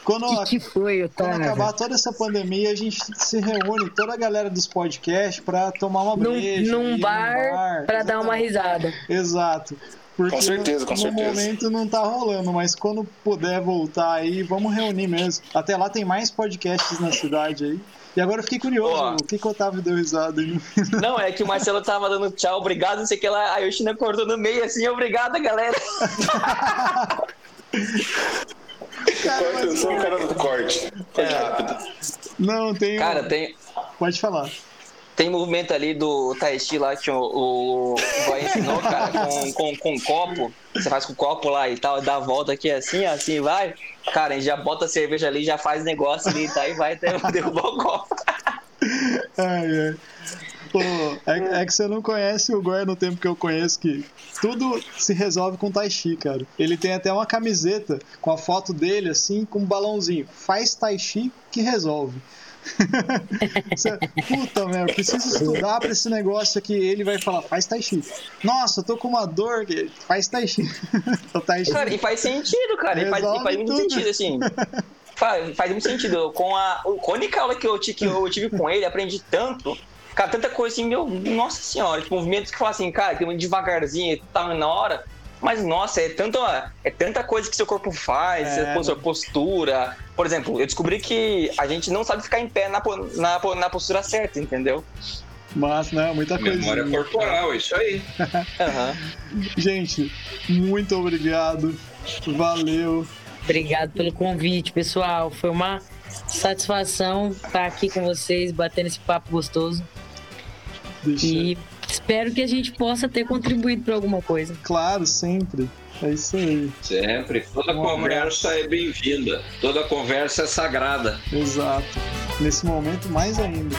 Quando, O que, que foi, quando acabar toda essa pandemia, a gente se reúne, toda a galera dos podcasts, pra tomar uma Num, breja. num ir bar pra dar uma risada. Exato. Porque Com certeza, com no certeza. momento não tá rolando, mas quando puder voltar aí, vamos reunir mesmo. Até lá tem mais podcasts na cidade aí. E agora eu fiquei curioso, Ó. o que, que o Otávio deu risada aí no final? Não, é que o Marcelo tava dando tchau, obrigado, não sei o que lá. Aí o China cortou no meio assim, obrigado, galera. Corta, eu sou o cara do corte. Corte É. rápido. Não, tem. Cara, tem, Pode falar. Tem movimento ali do Tai Chi lá que o, o, o ensinou, cara, com, com, com um copo. Você faz com o copo lá e tal, dá a volta aqui assim, assim, vai. Cara, a gente já bota a cerveja ali, já faz negócio ali, tá? E vai até derrubar o copo. Ai, ai. Pô, é, é que você não conhece o Goya no tempo que eu conheço, que tudo se resolve com Tai Chi, cara. Ele tem até uma camiseta com a foto dele, assim, com um balãozinho. Faz Tai Chi que resolve. Puta, meu, eu preciso estudar pra esse negócio aqui. Ele vai falar, faz Tai Chi. Nossa, eu tô com uma dor. que- Faz Tai Chi. tai chi. Cara, e faz sentido, cara. E faz, e faz muito sentido, assim. Faz, faz muito sentido. Com a, com a única aula que eu, que eu tive com ele, aprendi tanto. Cara, tanta coisa assim, meu, nossa senhora. Tipo, movimentos que fala assim, cara, muito devagarzinho e tal, na hora. Mas, nossa, é, tanto, é tanta coisa que seu corpo faz, É, sua sua postura. Por exemplo, eu descobri que a gente não sabe ficar em pé na, na, na postura certa, entendeu? Mas, né, muita coisa. Memória corporal, isso aí. Aham. Gente, muito obrigado. Valeu. Obrigado pelo convite, pessoal. Foi uma satisfação estar aqui com vocês, batendo esse papo gostoso. Deixa. E espero que a gente possa ter contribuído para alguma coisa. Claro, sempre. É isso aí. Sempre. Toda Um conversa é bem-vinda. Toda conversa é sagrada. Exato. Nesse momento, mais ainda.